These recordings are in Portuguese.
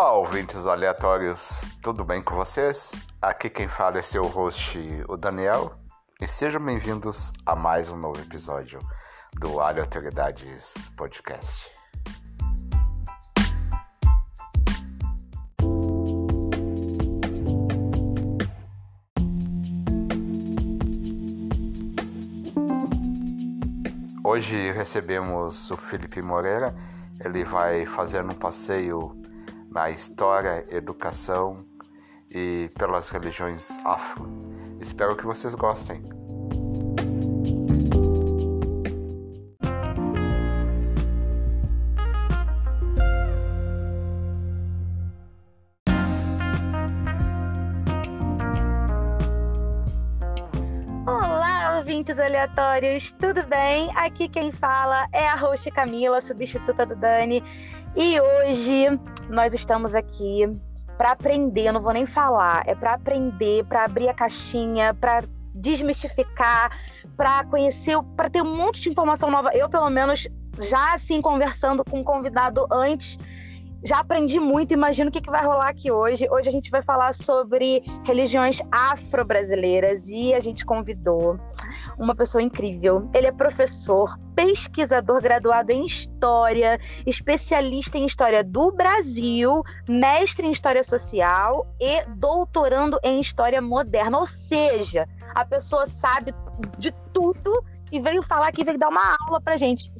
Olá, ouvintes aleatórios, tudo bem com vocês? Aqui quem fala é seu host, o Daniel, e sejam bem-vindos a mais um novo episódio do Aleatoriedades Podcast. Hoje recebemos o Felipe Moreira, ele vai fazer um passeio na história, educação e pelas religiões afro. Espero que vocês gostem. Ouvintes aleatórios, tudo bem? Aqui quem fala é a host Camila, substituta do Dani. E hoje nós estamos aqui para aprender, eu não vou nem falar, é para aprender, para abrir a caixinha, para desmistificar, para conhecer, para ter um monte de informação nova. Eu, pelo menos, já assim conversando com um convidado antes, já aprendi muito, imagino o que, que vai rolar aqui hoje. Hoje a gente vai falar sobre religiões afro-brasileiras e a gente convidou uma pessoa incrível. Ele é professor, pesquisador graduado em História, especialista em História do Brasil, mestre em História Social e doutorando em História Moderna. Ou seja, a pessoa sabe de tudo e veio falar aqui, veio dar uma aula pra gente.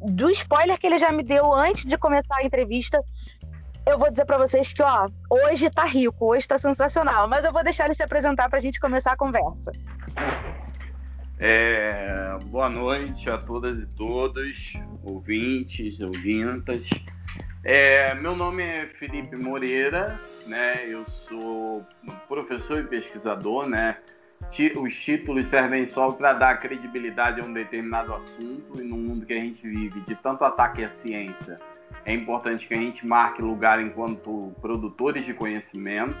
Do spoiler que ele já me deu antes de começar a entrevista, eu vou dizer para vocês que, ó, hoje tá rico, hoje tá sensacional, mas eu vou deixar ele se apresentar pra gente começar a conversa. É, boa noite a todas e todos, ouvintes, ouvintas. É, meu nome é Felipe Moreira, né? Eu sou professor e pesquisador, né? Os títulos servem só para dar credibilidade a um determinado assunto e no mundo que a gente vive de tanto ataque à ciência, é importante que a gente marque lugar enquanto produtores de conhecimento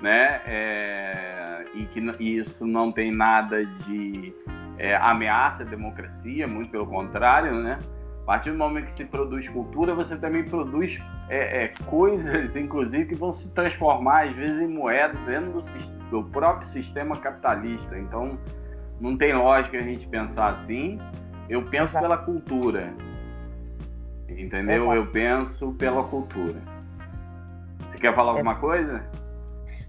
né? É, e que isso não tem nada de é, ameaça à democracia, muito pelo contrário, né? A partir do momento que se produz cultura, você também produz é, é coisas, inclusive, que vão se transformar, às vezes, em moedas dentro do, do próprio sistema capitalista. Então, não tem lógica a gente pensar assim. Eu penso pela cultura, entendeu? Exato. Eu penso pela cultura. Você quer falar alguma coisa?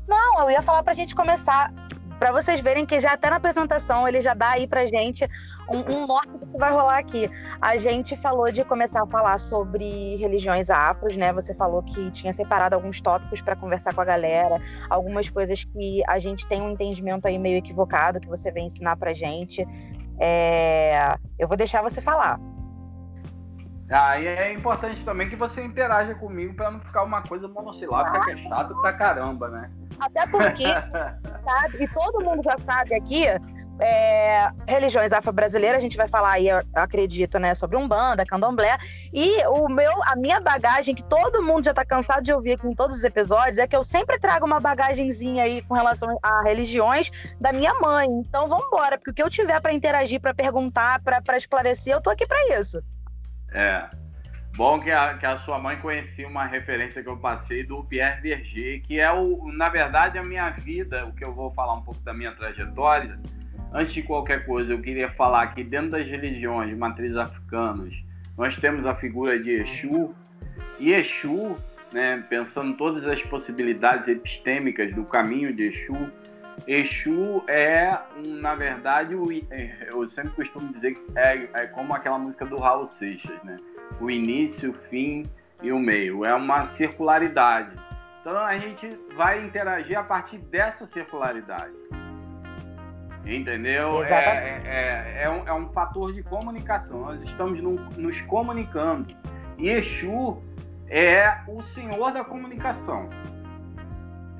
Não, eu ia falar para a gente começar, para vocês verem que já até na apresentação ele já dá aí para gente um, um norte do que vai rolar aqui. A gente falou de começar a falar sobre religiões afros, né? Você falou que tinha separado alguns tópicos para conversar com a galera, algumas coisas que a gente tem um entendimento aí meio equivocado que você vem ensinar para gente. É... Eu vou deixar você falar. Ah, e é importante também que você interaja comigo para não ficar uma coisa monossilábica que é chato pra caramba, né? Até porque, sabe, e todo mundo já sabe aqui, é, religiões afro-brasileiras, a gente vai falar aí, acredito, né, sobre Umbanda, Candomblé, e o meu, a minha bagagem, que todo mundo já tá cansado de ouvir aqui em todos os episódios, é que eu sempre trago uma bagagenzinha aí com relação a religiões da minha mãe. Então vamos embora, porque o que eu tiver para interagir, para perguntar, para esclarecer, eu tô aqui para isso. É. Bom que a, que a sua mãe conhecia uma referência que eu passei do Pierre Verger, que é, o, na verdade, a minha vida, o que eu vou falar um pouco da minha trajetória. Antes de qualquer coisa, eu queria falar que dentro das religiões de matriz africanas, nós temos a figura de Exu, e Exu, né, pensando todas as possibilidades epistêmicas do caminho de Exu, Exu é, na verdade, o, eu sempre costumo dizer que é, é como aquela música do Raul Seixas, né? O início, o fim e o meio. É uma circularidade. Então a gente vai interagir a partir dessa circularidade. Entendeu? É, é, é, é, um, é um fator de comunicação. Nós estamos no, nos comunicando. E Exu é o senhor da comunicação.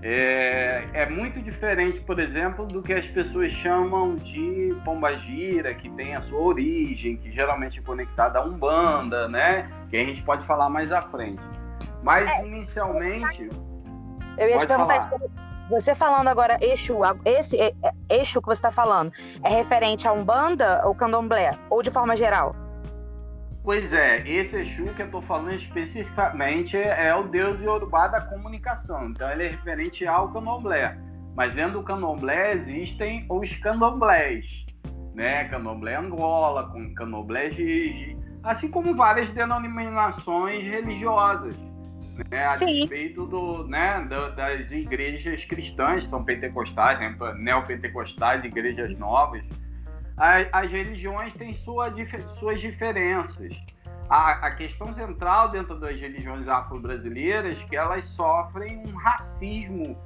É, é, muito diferente, por exemplo, do que as pessoas chamam de pombagira, que tem a sua origem, que geralmente é conectada a Umbanda, né? Que a gente pode falar mais à frente. Mas, é, inicialmente... Eu ia te perguntar isso. Você falando agora Exu, esse Exu que você está falando, é referente a Umbanda ou Candomblé? Ou de forma geral? Pois é, esse Exu que eu estou falando especificamente é o deus Yorubá da comunicação. Então ele é referente ao candomblé. Mas dentro do candomblé existem os candomblés, né? Candomblé Angola, com candomblé Gigi, assim como várias denominações religiosas. Né, a Sim. despeito do, né, das igrejas cristãs, são pentecostais, né, neopentecostais, igrejas novas, as, as religiões têm sua, suas diferenças. A, a, questão central dentro das religiões afro-brasileiras é que elas sofrem um racismo,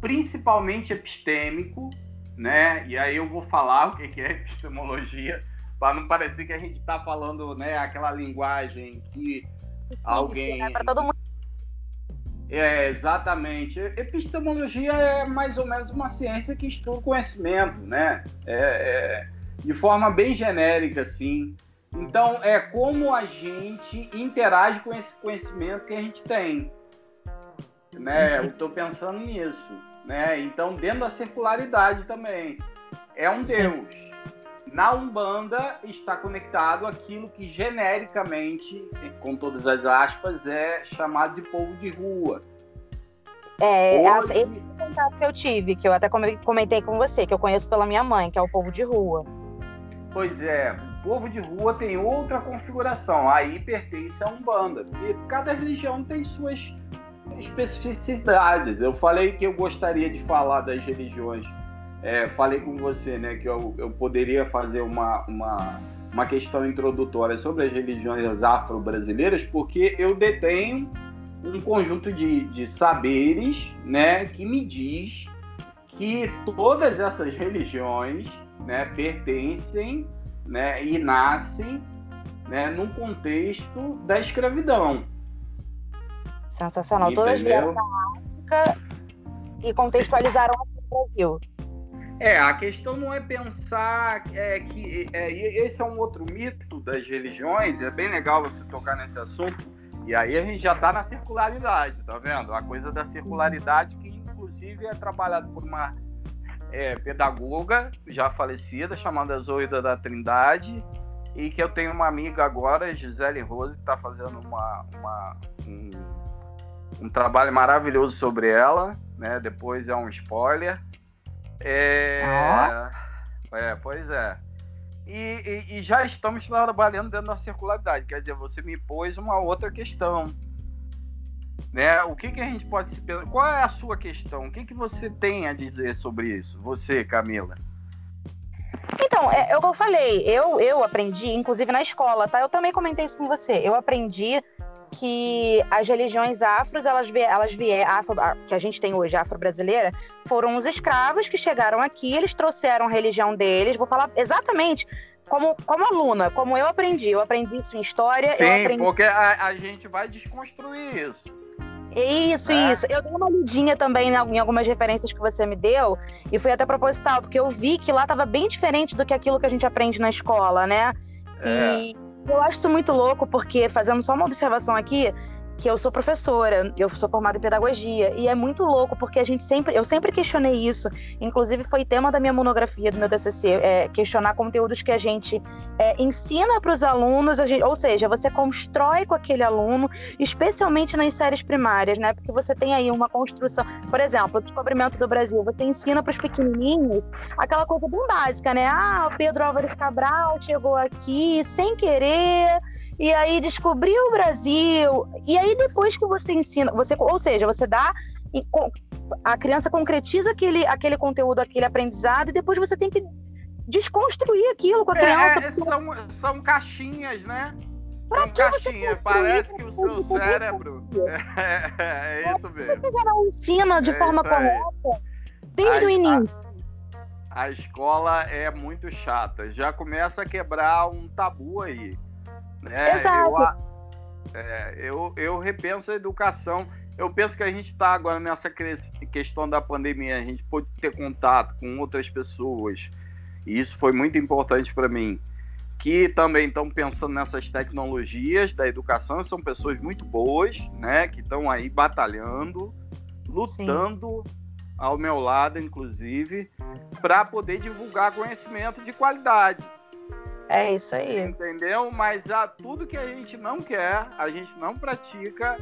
principalmente epistêmico, né? E aí eu vou falar o que é epistemologia, para não parecer que a gente está falando, né, aquela linguagem que alguém. É para todo mundo. É, exatamente. Epistemologia é mais ou menos uma ciência que estuda o conhecimento, né? É, é, de forma bem genérica, assim. Então, é como a gente interage com esse conhecimento que a gente tem. Né? Eu estou pensando nisso. Né? Então, dentro da circularidade também. É um Sim. Deus. Na Umbanda está conectado aquilo que genericamente, com todas as aspas, é chamado de povo de rua. É, Hoje... esse contato que eu tive, que eu até comentei com você, que eu conheço pela minha mãe, que é o povo de rua. Pois é, o povo de rua tem outra configuração, aí pertence a Umbanda, porque cada religião tem suas especificidades. Eu falei que eu gostaria de falar das religiões, é, falei com você, né, que eu, eu poderia fazer uma, uma, uma questão introdutória sobre as religiões afro-brasileiras, porque eu detenho um conjunto de, de saberes, né, que me diz que todas essas religiões né, pertencem né, e nascem né, num contexto da escravidão. Sensacional. Entendeu? Todas vieram da África e contextualizaram no Brasil. É, a questão não é pensar é, que é, esse é um outro mito das religiões, é bem legal você tocar nesse assunto, e aí a gente já está na circularidade, tá vendo? A coisa da circularidade que inclusive é trabalhado por uma é, pedagoga já falecida, chamada Zoida da Trindade, e que eu tenho uma amiga agora, Gisele Rose, que está fazendo uma, uma um, um, trabalho maravilhoso sobre ela, né? Depois é um spoiler. É, ah. é pois é. E, e, e, já estamos trabalhando dentro da circularidade, quer dizer, você me pôs uma outra questão. Né? O que, que a gente pode se Qual é a sua questão? O que, que você tem a dizer sobre isso? Você, Camila? Então, é, é o que eu falei. Eu, eu aprendi, inclusive na escola, tá? Eu também comentei isso com você. Eu aprendi que as religiões afros, elas, elas vieram, afro, que a gente tem hoje, afro-brasileira, foram os escravos que chegaram aqui, eles trouxeram a religião deles. Vou falar exatamente como, como aluna, como eu aprendi. Eu aprendi isso em história. Sim, aprendi... porque a, a gente vai desconstruir isso. Isso, é. isso. Eu dei uma lidinha também em algumas referências que você me deu, e foi até proposital, porque eu vi que lá estava bem diferente do que aquilo que a gente aprende na escola, né? É. E eu acho isso muito louco, porque, fazendo só uma observação aqui, que eu sou professora, eu sou formada em pedagogia, e é muito louco porque a gente sempre, eu sempre questionei isso, inclusive foi tema da minha monografia do meu TCC, é, questionar conteúdos que a gente é, ensina para os alunos, gente, ou seja, você constrói com aquele aluno, especialmente nas séries primárias, né? Porque você tem aí uma construção, por exemplo, o descobrimento do Brasil, você ensina para os pequenininhos aquela coisa bem básica, né? Ah, o Pedro Álvares Cabral chegou aqui sem querer e aí descobriu o Brasil. E aí depois que você ensina, você, ou seja, você dá a criança concretiza aquele, aquele conteúdo, aquele aprendizado e depois você tem que desconstruir aquilo com a criança. É, são, são caixinhas, né? Pra que caixinha, parece que o seu cérebro. É, é, é, isso mesmo. Você não ensina de é forma correta desde a, o início. A, a escola é muito chata. Já começa a quebrar um tabu aí. É, Exato. Eu, é, eu, eu repenso a educação. Eu penso que a gente está agora nessa questão da pandemia, a gente pode ter contato com outras pessoas, e isso foi muito importante para mim, que também estão pensando nessas tecnologias da educação, são pessoas muito boas, né, que estão aí batalhando, lutando Sim. ao meu lado, inclusive, para poder divulgar conhecimento de qualidade. É isso aí. Entendeu? Mas há tudo que a gente não quer, a gente não pratica,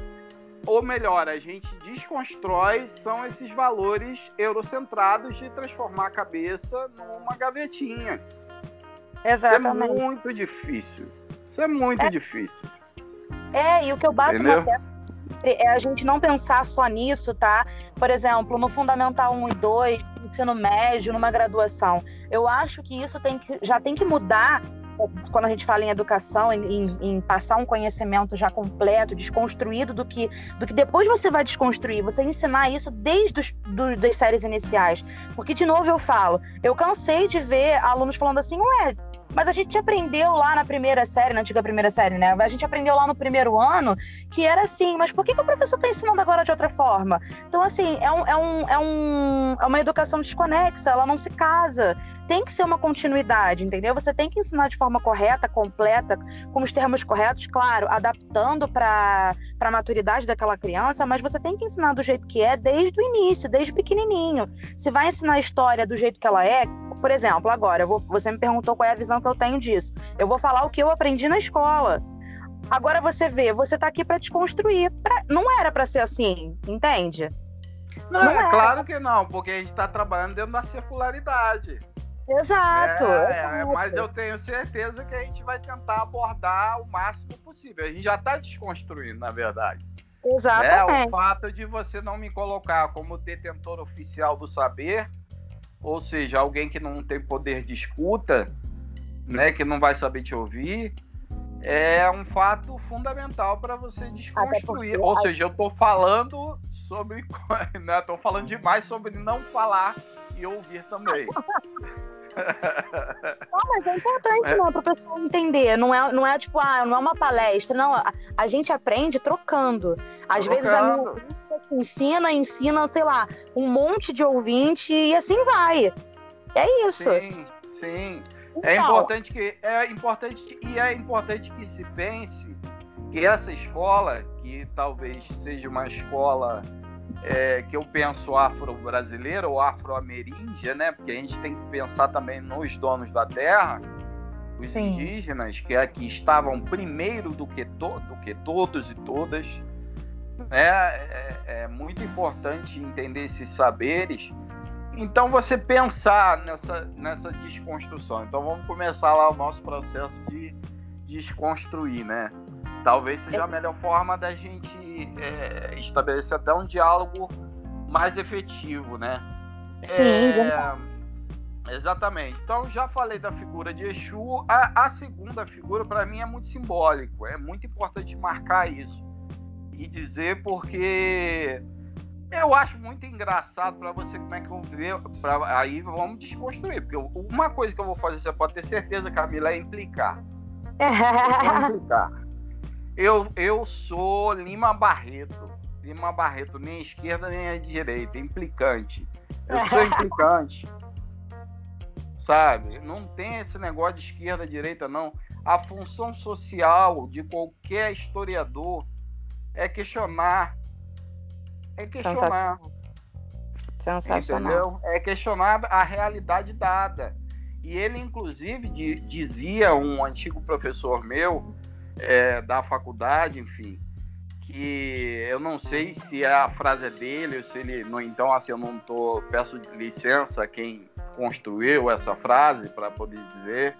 ou melhor, a gente desconstrói, são esses valores eurocentrados de transformar a cabeça numa gavetinha. Exatamente. Isso é muito difícil. Isso é muito é. difícil. É, e o que eu bato Entendeu? na testa é a gente não pensar só nisso, tá? Por exemplo, no Fundamental 1 e 2, ensino médio, numa graduação. Eu acho que isso tem que, já tem que mudar quando a gente fala em educação, em, em, passar um conhecimento já completo, desconstruído do que, do que depois você vai desconstruir, você ensinar isso desde os, do, das séries iniciais. Porque, de novo, eu falo, eu cansei de ver alunos falando assim, ué, mas a gente aprendeu lá na primeira série, na antiga primeira série, né? A gente aprendeu lá no primeiro ano que era assim, mas por que, que o professor está ensinando agora de outra forma? Então, assim, é, um, é, um, é, um, é uma educação desconexa, ela não se casa. Tem que ser uma continuidade, entendeu? Você tem que ensinar de forma correta, completa, com os termos corretos, claro, adaptando para a maturidade daquela criança, mas você tem que ensinar do jeito que é desde o início, desde pequenininho. Se vai ensinar a história do jeito que ela é, por exemplo, agora, vou, você me perguntou qual é a visão que eu tenho disso. Eu vou falar o que eu aprendi na escola. Agora você vê, você está aqui para desconstruir. Pra... Não era para ser assim, entende? Não, não é era. claro que não, porque a gente está trabalhando dentro da circularidade. Exato, é, é, mas eu tenho certeza que a gente vai tentar abordar o máximo possível. A gente já está desconstruindo, na verdade. Exatamente. É, o fato de você não me colocar como detentor oficial do saber ou seja, alguém que não tem poder de escuta, né, que não vai saber te ouvir, é um fato fundamental para você desconstruir. Ou seja, eu estou falando sobre, né, estou falando demais sobre não falar e ouvir também. Não, mas é importante, é. né, para o pessoal entender. Não é, não é tipo, ah, não é uma palestra, não. A, a gente aprende trocando. Às trocando. vezes a minha ensina, ensina, sei lá, um monte de ouvinte e assim vai. É isso. Sim, sim. É então, é importante que é importante e é importante que se pense que essa escola, que talvez seja uma escola é, que eu penso afro-brasileira ou afro-ameríndia, né? Porque a gente tem que pensar também nos donos da terra, os Sim. indígenas, que aqui estavam primeiro do que, to do que todos e todas. Né? É, é muito importante entender esses saberes. Então, você pensar nessa, nessa desconstrução. Então, vamos começar lá o nosso processo de desconstruir, né? Talvez seja a melhor forma da gente é, estabelecer até um diálogo mais efetivo, né? Sim, é, Exatamente. Então, já falei da figura de Exu. A, a segunda figura, para mim, é muito simbólico. É muito importante marcar isso e dizer porque eu acho muito engraçado para você como é que eu. Pra, aí vamos desconstruir. Porque uma coisa que eu vou fazer, você pode ter certeza, Camila, é implicar. Eu implicar. Eu, eu sou Lima Barreto. Lima Barreto, nem à esquerda nem à direita. Implicante. Eu sou implicante. Sabe? Não tem esse negócio de esquerda, direita, não. A função social de qualquer historiador é questionar. É questionar. Sensacional. Entendeu? É questionar a realidade dada. E ele, inclusive, dizia, um antigo professor meu é, da faculdade, enfim, que eu não sei se a frase é dele ou se ele. Então, assim, eu não tô. Peço licença a quem construiu essa frase para poder dizer.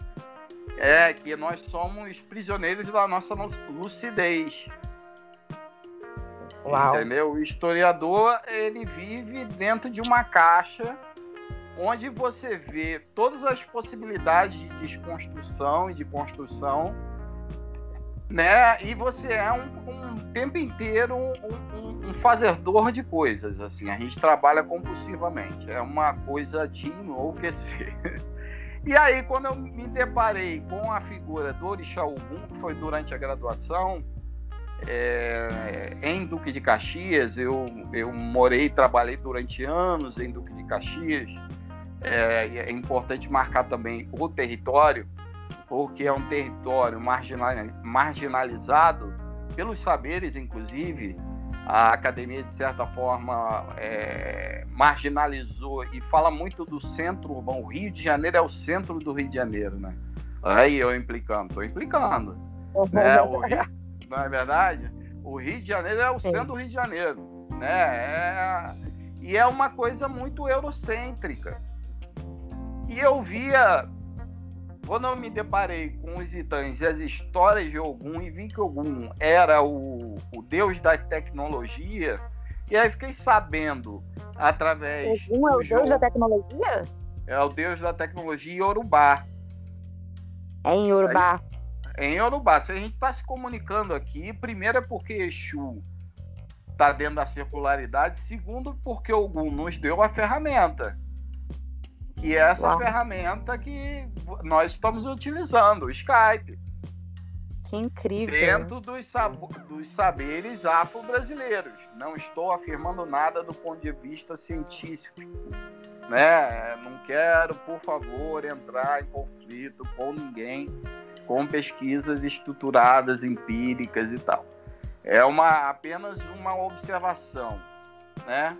É que nós somos prisioneiros da nossa lucidez. Uau. Entendeu? O historiador, ele vive dentro de uma caixa onde você vê todas as possibilidades de desconstrução e de construção, né? E você é um, um tempo inteiro um, um, um, fazedor de coisas, assim. A gente trabalha compulsivamente. É uma coisa de enlouquecer. E aí, quando eu me deparei com a figura do Orixá Ogum, que foi durante a graduação, é, em Duque de Caxias, eu, eu morei e trabalhei durante anos em Duque de Caxias. É, é, importante marcar também o território, porque é um território marginal, marginalizado pelos saberes, inclusive. A academia, de certa forma, é, marginalizou e fala muito do centro urbano. O Rio de Janeiro é o centro do Rio de Janeiro, né? Aí eu implicando, tô implicando. né? o Rio, não é verdade? O Rio de Janeiro é o Sim. centro do Rio de Janeiro. Né? É, e é uma coisa muito eurocêntrica. E eu via, quando eu me deparei com os titãs e as histórias de Ogum e vi que Ogum era o, o deus da tecnologia, e aí fiquei sabendo através. Ogum é o jogo, deus da tecnologia? É o deus da tecnologia Yorubá. É em Yorubá. É em Yorubá. Se a gente está se comunicando aqui, primeiro é porque Exu está dentro da circularidade, segundo porque Ogum nos deu a ferramenta. Que é essa Uau. ferramenta que nós estamos utilizando, o Skype. Que incrível. Dentro dos, sab dos saberes afro-brasileiros. Não estou afirmando nada do ponto de vista científico. Né? Não quero, por favor, entrar em conflito com ninguém com pesquisas estruturadas, empíricas e tal. É uma, apenas uma observação, né?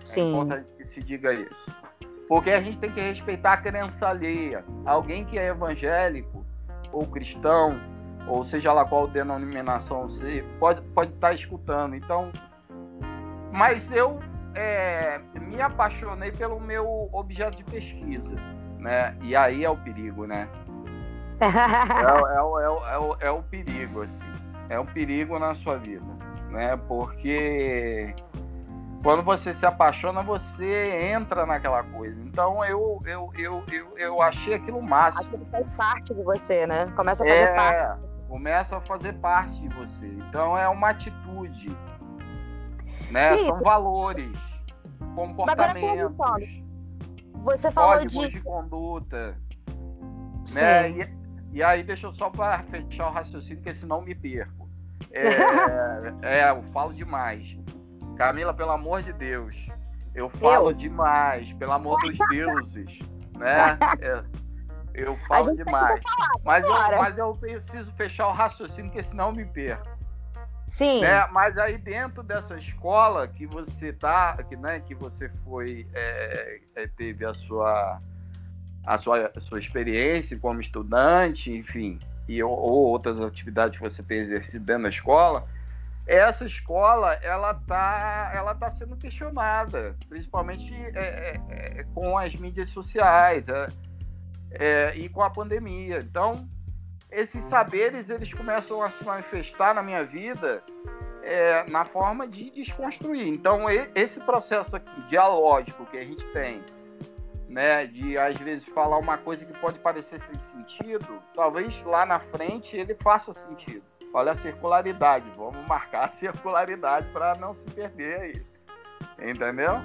É Sim. É importante que se diga isso. Porque a gente tem que respeitar a crença alheia. Alguém que é evangélico ou cristão ou seja lá qual denominação você pode pode estar tá escutando. Então, mas eu é, me apaixonei pelo meu objeto de pesquisa, né? E aí é o perigo, né? é, é, é, o, é o perigo, assim. É um perigo na sua vida, né? Porque quando você se apaixona, você entra naquela coisa. Então eu eu, eu, eu, eu achei aquilo máximo. Aquilo faz parte de você, né? Começa a fazer é, parte começa a fazer parte de você. Então é uma atitude, né? São valores, comportamentos. Você falou de... de conduta, Sim. né? E, e, aí deixa eu só para fechar o raciocínio, porque senão me perco. É, é, eu falo demais. Camila, pelo amor de Deus, eu falo eu? demais, pelo amor dos deuses, né? É, eu falo demais. Mas eu, mas eu preciso fechar o raciocínio, porque senão eu me perco. Sim. Né? Mas aí dentro dessa escola que você tá, que, né, que você foi, é, é, teve a sua, a sua, a sua experiência como estudante, enfim, e ou outras atividades que você tem exercido dentro da escola, essa escola ela tá, ela tá sendo questionada, principalmente é, é, é com as mídias sociais. É, é, e com a pandemia. Então, esses saberes eles começam a se manifestar na minha vida é, na forma de desconstruir. Então, esse processo aqui dialógico que a gente tem, né, de às vezes falar uma coisa que pode parecer sem sentido, talvez lá na frente ele faça sentido. Olha a circularidade, vamos marcar a circularidade para não se perder aí. Entendeu?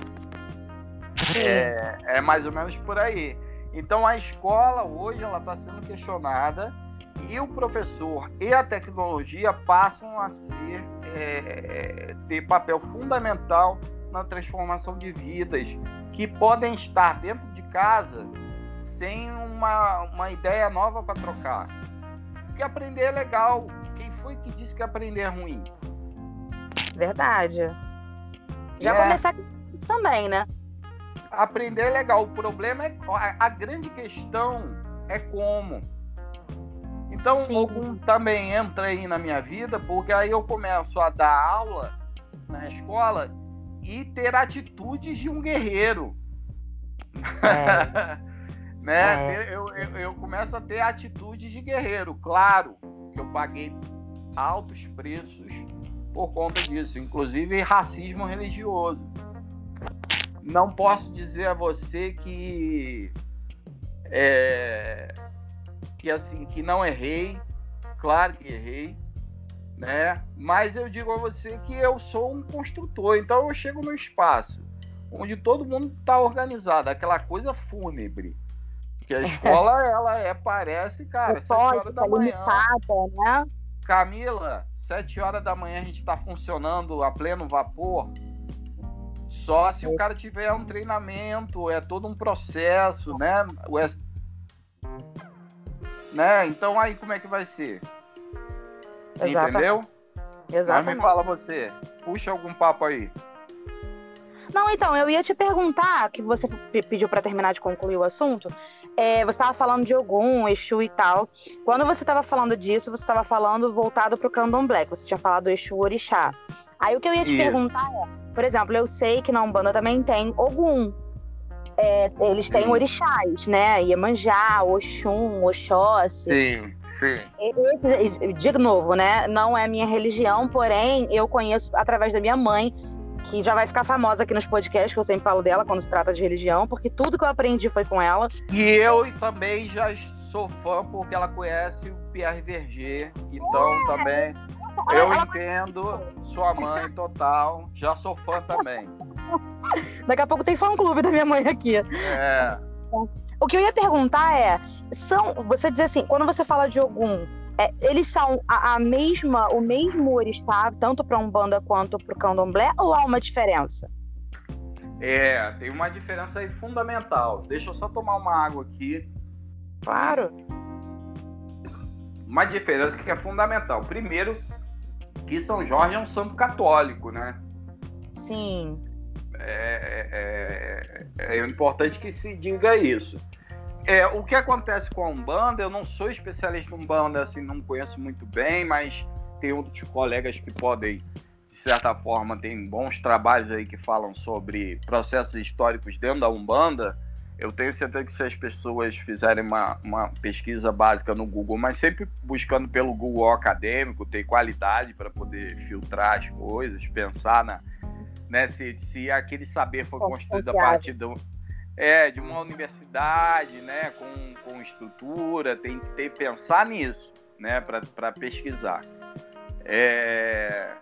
É, é mais ou menos por aí. Então a escola hoje ela está sendo questionada e o professor e a tecnologia passam a ser é, ter papel fundamental na transformação de vidas que podem estar dentro de casa sem uma, uma ideia nova para trocar. Porque aprender é legal. Quem foi que disse que aprender é ruim? Verdade. Já é. começar com isso também, né? aprender é legal. O problema é a grande questão é como. Então, algum também entra aí na minha vida, porque aí eu começo a dar aula na escola e ter atitudes de um guerreiro. É. né? É. Eu, eu, eu começo a ter atitudes de guerreiro. Claro que eu paguei altos preços por conta disso, inclusive racismo religioso não posso dizer a você que é, que assim que não errei, claro que errei, né? Mas eu digo a você que eu sou um construtor, então eu chego no espaço onde todo mundo está organizado, aquela coisa fúnebre. Que a escola ela é parece, cara, sete horas da manhã. Limitada, né? Camila, sete horas da manhã a gente está funcionando a pleno vapor só se o cara tiver um treinamento, é todo um processo, né? O né? Então aí como é que vai ser? Exatamente. Entendeu? Exatamente. Mas me fala você, puxa algum papo aí. Não, então, eu ia te perguntar, que você pediu para terminar de concluir o assunto. É, você estava falando de Ogum, Exu e tal. Quando você estava falando disso, você estava falando voltado para o Candomblé, você tinha falado do Exu Orixá. Aí o que eu ia te Isso. perguntar é, por exemplo, eu sei que na Umbanda também tem Ogum. É, eles têm Sim. orixás, né? Iemanjá, Oxum, Oxóssi. Sim. Sim. De novo, né? Não é minha religião, porém eu conheço através da minha mãe, que já vai ficar famosa aqui nos podcasts, que eu sempre falo dela quando se trata de religião, porque tudo que eu aprendi foi com ela. E eu também já sou fã porque ela conhece o Pierre Verger, então é. também eu entendo sua mãe total, já sou fã também. Daqui a pouco tem fã clube da minha mãe aqui. É. O que eu ia perguntar é, são, você diz assim, quando você fala de Ogum, é, eles são a, a, mesma, o mesmo orixá, tanto para Umbanda quanto para o Candomblé, ou há uma diferença? É, tem uma diferença aí fundamental. Deixa eu só tomar uma água aqui. Claro. Uma diferença que é fundamental. Primeiro, que São Jorge é um santo católico, né? Sim. É, é, é, é importante que se diga isso. É, o que acontece com a Umbanda, eu não sou especialista em Umbanda, assim, não conheço muito bem, mas tem outros colegas que podem, de certa forma, tem bons trabalhos aí que falam sobre processos históricos dentro da Umbanda. Eu tenho certeza que se as pessoas fizerem uma, uma pesquisa básica no Google, mas sempre buscando pelo Google acadêmico, ter qualidade para poder filtrar as coisas, pensar na, né, se, se aquele saber foi construído a partir do, é, de uma universidade, né, com, com estrutura, tem que ter, pensar nisso, né, para pesquisar. É,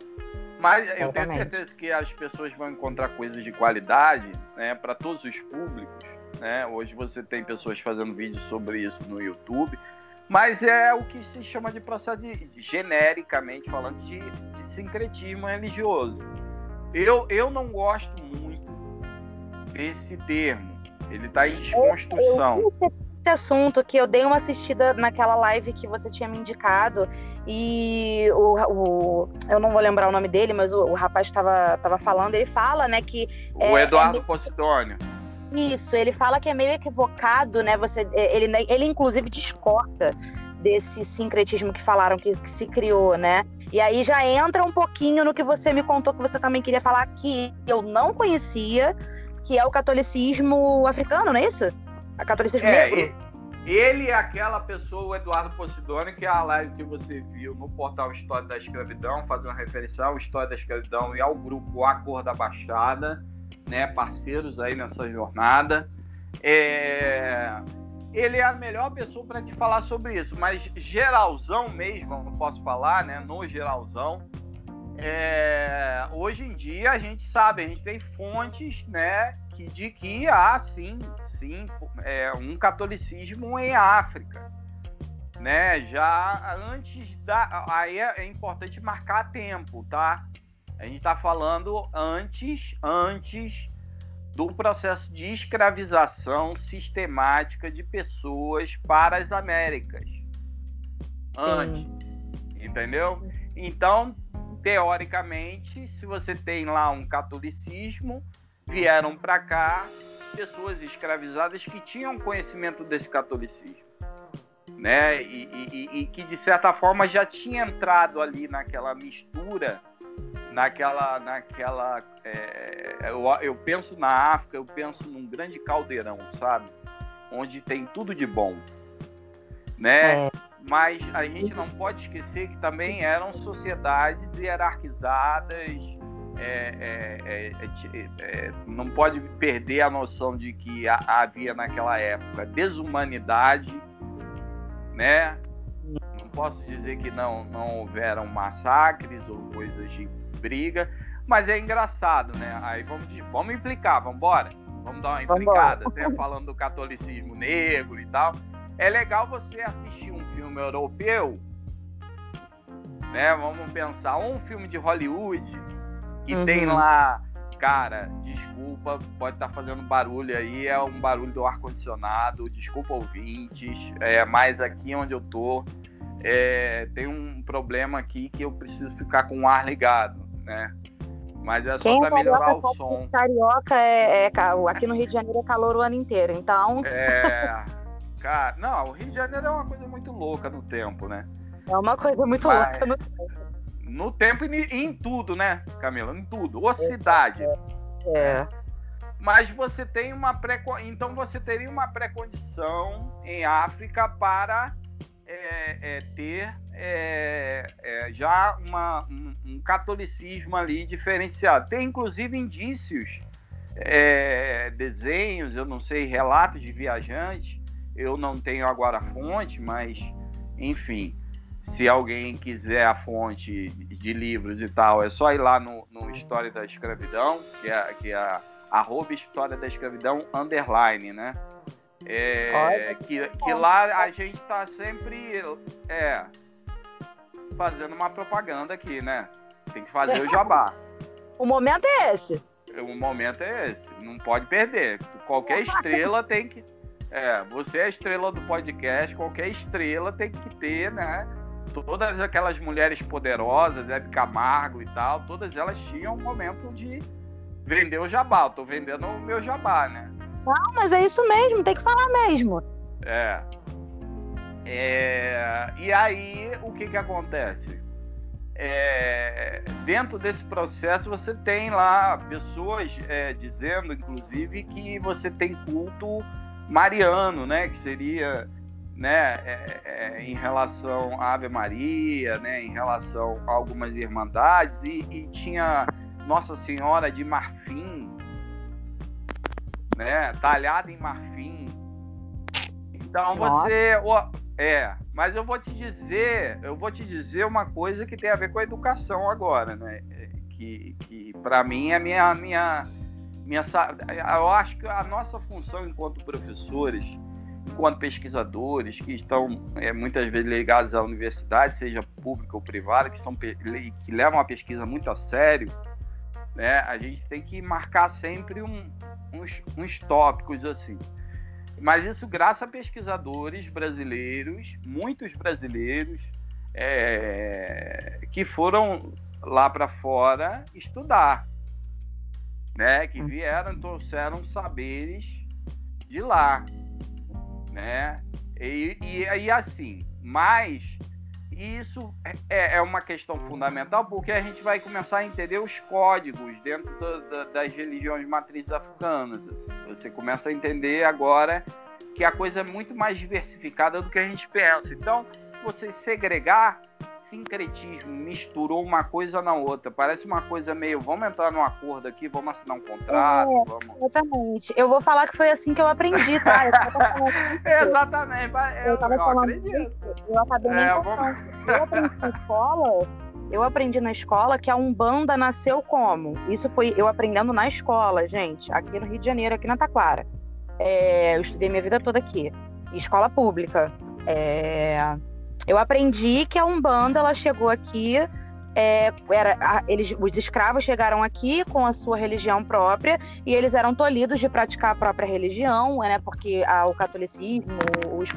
mas eu tenho certeza que as pessoas vão encontrar coisas de qualidade, né, para todos os públicos né? Hoje você tem pessoas fazendo vídeos sobre isso no YouTube, mas é o que se chama de processo de, genericamente falando de, de sincretismo religioso. Eu, eu não gosto muito desse termo. Ele está em desconstrução. Eu, eu esse assunto que eu dei uma assistida naquela live que você tinha me indicado e o, o eu não vou lembrar o nome dele, mas o, o rapaz estava tava falando, ele fala, né, que o é, Eduardo é, Posidônio. Isso, ele fala que é meio equivocado, né? Você, é, ele, ele inclusive discorda desse sincretismo que falaram que, que, se criou, né? E aí já entra um pouquinho no que você me contou que você também queria falar que eu não conhecia, que é o catolicismo africano, não é isso? A catolicismo é, negro. Ele é aquela pessoa, o Eduardo Posidoni, que é a live que você viu no portal História da Escravidão, fazendo referência ao História da Escravidão e ao grupo A Cor da Baixada né, parceiros aí nessa jornada. É... Ele é a melhor pessoa para te falar sobre isso, mas geralzão mesmo, não posso falar, né? No geralzão, é... hoje em dia a gente sabe, a gente tem fontes, né, que, de que há sim, sim, é, um catolicismo em África, né? Já antes da, aí é, é importante marcar tempo, tá? A gente está falando antes, antes do processo de escravização sistemática de pessoas para as Américas. Sim. Antes. Entendeu? Então, teoricamente, se você tem lá um catolicismo, vieram para cá pessoas escravizadas que tinham conhecimento desse catolicismo. Né? E, e, e, que de certa forma já tinha entrado ali naquela mistura naquela. naquela é, eu, eu penso na África, eu penso num grande caldeirão, sabe? Onde tem tudo de bom. Né? É. Mas a gente não pode esquecer que também eram sociedades hierarquizadas. É, é, é, é, é não pode perder a noção de que havia naquela época desumanidade, né? Não posso dizer que não, não houveram massacres ou coisas de briga, mas é engraçado, né? Aí vamos, vamos implicar, vamos embora? Vamos dar uma implicada, até falando do catolicismo negro e tal. É legal você assistir um filme europeu, né? Vamos pensar, um filme de Hollywood que uhum. tem lá, cara, desculpa, pode estar tá fazendo barulho aí, é um barulho do ar-condicionado, desculpa ouvintes, é, mas aqui onde eu tô, é, tem um problema aqui que eu preciso ficar com o ar ligado né? Mas é só pra é melhorar o som. Carioca é, é, Aqui no Rio de Janeiro é calor o ano inteiro, então. É. Cara, não, o Rio de Janeiro é uma coisa muito louca no tempo, né? É uma coisa muito Mas, louca no tempo. No tempo e em tudo, né, Camila? Em tudo. Ou cidade. É. é. Mas você tem uma pré então você teria uma pré-condição em África para é, é, ter é, é, já uma, um, um, catolicismo ali diferenciado. Tem inclusive indícios, é, desenhos, eu não sei, relatos de viajantes. Eu não tenho agora a fonte, mas enfim, se alguém quiser a fonte de livros e tal, é só ir lá no, no História da Escravidão, que é, que é a arroba História da Escravidão, underline, né? É, que, que lá a gente está sempre é, fazendo uma propaganda aqui, né? Tem que fazer o jabá. O momento é esse. O momento é esse. Não pode perder. Qualquer estrela tem que. É, você é a estrela do podcast, qualquer estrela tem que ter, né? Todas aquelas mulheres poderosas, Hebe Camargo e tal, todas elas tinham um momento de vender o jabá. Eu tô vendendo o meu jabá, né? Não, mas é isso mesmo, tem que falar mesmo. É. é... E aí, o que que acontece? É... Dentro desse processo, você tem lá pessoas é, dizendo, inclusive, que você tem culto mariano, né? Que seria né, é, é, em relação à Ave Maria, né, em relação a algumas irmandades, e, e tinha nossa Senhora de Marfim, né? Talhada em marfim. Então você. É, mas eu vou te dizer, eu vou te dizer uma coisa que tem a ver com a educação agora, né? É, que, que para mim é minha, minha, minha. Eu acho que a nossa função enquanto professores, enquanto pesquisadores que estão é, muitas vezes ligados à universidade, seja pública ou privada, que, são, que levam a pesquisa muito a sério, né? A gente tem que marcar sempre um, uns, uns tópicos assim. Mas isso graças a pesquisadores brasileiros, muitos brasileiros, é, que foram lá para fora estudar, né? Que vieram, trouxeram saberes de lá, né? E, e, e assim, mas isso é, é, uma questão fundamental porque a gente vai começar a entender os códigos dentro das religiões matrizes africanas. Você começa a entender agora que a coisa é muito mais diversificada do que a gente pensa. Então, você segregar sincretismo, misturou uma coisa na outra. Parece uma coisa meio, vamos entrar num acordo aqui, vamos assinar um contrato. É, vamos... Exatamente. Eu vou falar que foi assim que eu aprendi, tá? Eu exatamente. Eu, eu, eu acredito. eu acabei é, eu aprendi na escola. Eu aprendi na escola que a Umbanda nasceu como? Isso foi eu aprendendo na escola, gente, aqui no Rio de Janeiro, aqui na Taquara. É, eu estudei minha vida toda aqui, escola pública. É, eu aprendi que a Umbanda ela chegou aqui, é, era, a, eles, os escravos chegaram aqui com a sua religião própria e eles eram tolhidos de praticar a própria religião, né? Porque a, o catolicismo, os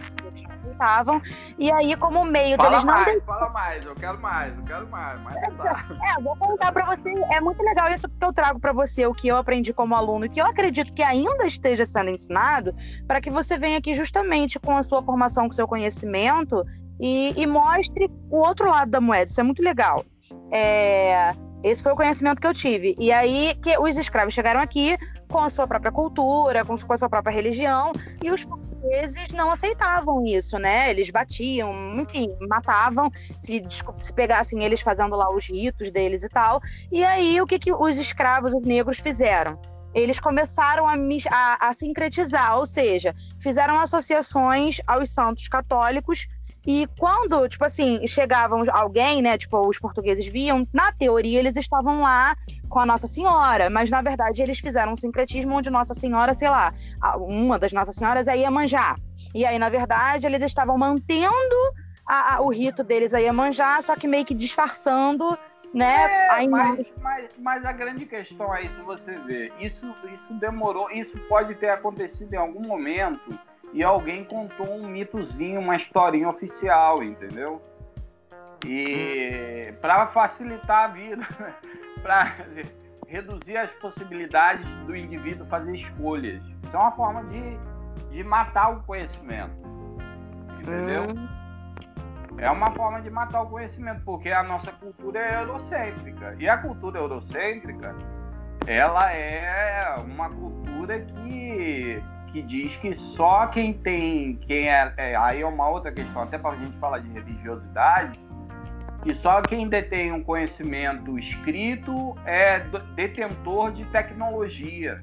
estavam e aí como meio fala deles mais, não fala mais eu quero mais eu quero mais mais é, é vou contar para você é muito legal isso que eu trago para você o que eu aprendi como aluno que eu acredito que ainda esteja sendo ensinado para que você venha aqui justamente com a sua formação com o seu conhecimento e, e mostre o outro lado da moeda. Isso é muito legal. É, esse foi o conhecimento que eu tive. E aí que os escravos chegaram aqui com a sua própria cultura, com, a sua própria religião, e os portugueses não aceitavam isso, né? Eles batiam, enfim, matavam, se, se pegassem eles fazendo lá os ritos deles e tal. E aí o que, que os escravos, os negros, fizeram? Eles começaram a, a, a sincretizar, ou seja, fizeram associações aos santos católicos e quando, tipo assim, chegavam alguém, né? Tipo, os portugueses viam, na teoria eles estavam lá com a Nossa Senhora, mas na verdade eles fizeram um sincretismo onde Nossa Senhora, sei lá, uma das Nossas Senhoras é Iemanjá. E aí, na verdade, eles estavam mantendo a, a, o rito deles a Iemanjá, só que meio que disfarçando né? É, mas, mas, mas, a grande questão aí, se você ver, isso, isso demorou, isso pode ter acontecido em algum momento e alguém contou um mitozinho, uma historinha oficial, entendeu? E para facilitar a vida, pra, reduzir as possibilidades do indivíduo fazer escolhas. Isso é uma forma de, de matar o conhecimento. Entendeu? Hum. É uma forma de matar o conhecimento, porque a nossa cultura é eurocêntrica. E a cultura eurocêntrica, ela é uma cultura que, que diz que só quem tem. Quem é, é aí é uma outra questão, até para a gente falar de religiosidade que só quem detém um conhecimento escrito é detentor de tecnologia.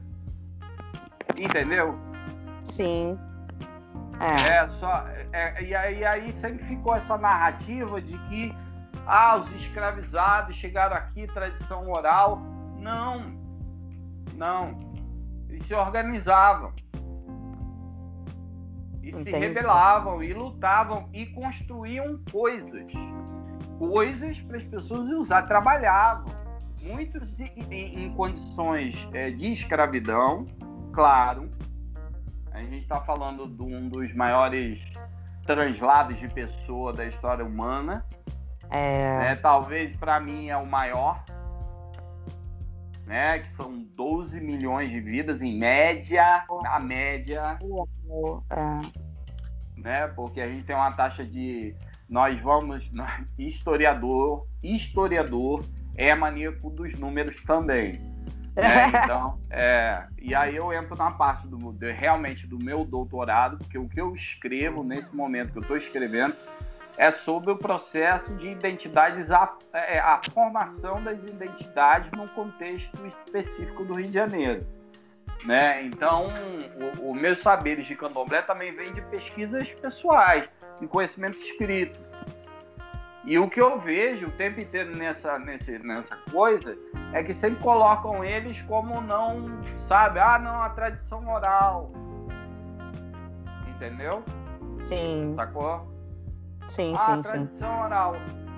Entendeu? Sim. É, é só. É, e aí, aí sempre ficou essa narrativa de que ah, os escravizados chegaram aqui, tradição oral. Não, não. Eles se organizavam. E Entendi. se rebelavam, e lutavam, e construíam coisas coisas para as pessoas usar. Trabalhavam, muitos em, em condições é, de escravidão, claro. A gente está falando de um dos maiores translados de pessoa da história humana. É... Né? Talvez para mim é o maior, né? Que são 12 milhões de vidas em média, na média. É. Né? Porque a gente tem uma taxa de nós vamos. Historiador, historiador é maníaco dos números também. Né? Então, é, e aí eu entro na parte do, realmente do meu doutorado, porque o que eu escrevo nesse momento que eu estou escrevendo é sobre o processo de identidades, a, é, a formação das identidades num contexto específico do Rio de Janeiro. Né? Então, os meus saberes de candomblé também vêm de pesquisas pessoais em conhecimento escrito. E o que eu vejo o tempo inteiro nessa, nesse, nessa coisa é que sempre colocam eles como não, sabe? Ah, não, a tradição oral. Entendeu? Sim. Sacou? Sim, ah, sim, tradição sim. oral.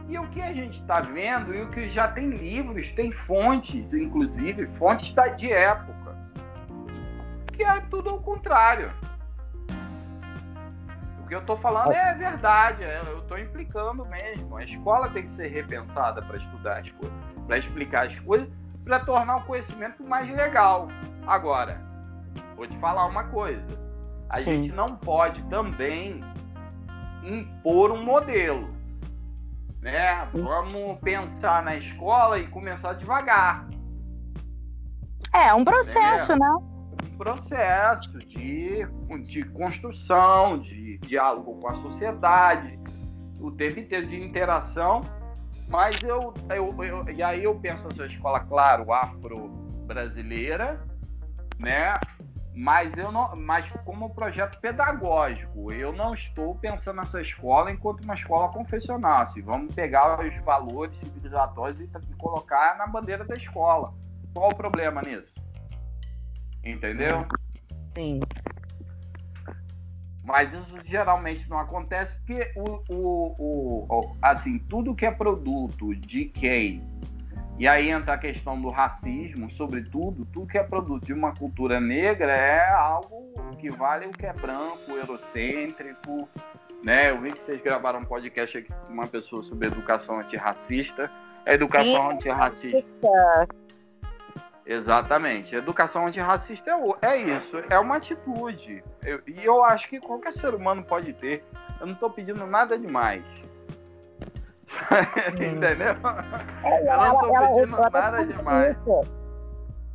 E o que a gente está vendo, e o que já tem livros, tem fontes, inclusive, fontes da, de época, que é tudo ao contrário que eu estou falando é verdade, é, eu estou implicando mesmo. A escola tem que ser repensada para estudar as coisas, para explicar as coisas, para tornar o conhecimento mais legal. Agora, vou te falar uma coisa: a Sim. gente não pode também impor um modelo. Né? Vamos pensar na escola e começar devagar. É um processo, né? né? processo de, de construção, de diálogo com a sociedade, o tempo inteiro de interação. Mas eu, eu, eu e aí eu penso essa escola, claro, afro-brasileira, né? Mas eu não, mas como projeto pedagógico, eu não estou pensando nessa escola enquanto uma escola confessional. Assim, vamos pegar os valores civilizatórios e colocar na bandeira da escola. Qual o problema nisso? Entendeu? Sim. Mas isso geralmente não acontece porque o, o, o, assim, tudo que é produto de quem. E aí entra a questão do racismo, sobretudo, tudo que é produto de uma cultura negra é algo que vale o que é branco, eurocêntrico. Né? Eu vi que vocês gravaram um podcast aqui com uma pessoa sobre educação antirracista. A educação antirracista Exatamente. Educação antirracista é, é isso, é uma atitude. Eu, e eu acho que qualquer ser humano pode ter. Eu não estou pedindo nada demais. Entendeu? É, eu não estou pedindo nada demais. Isso.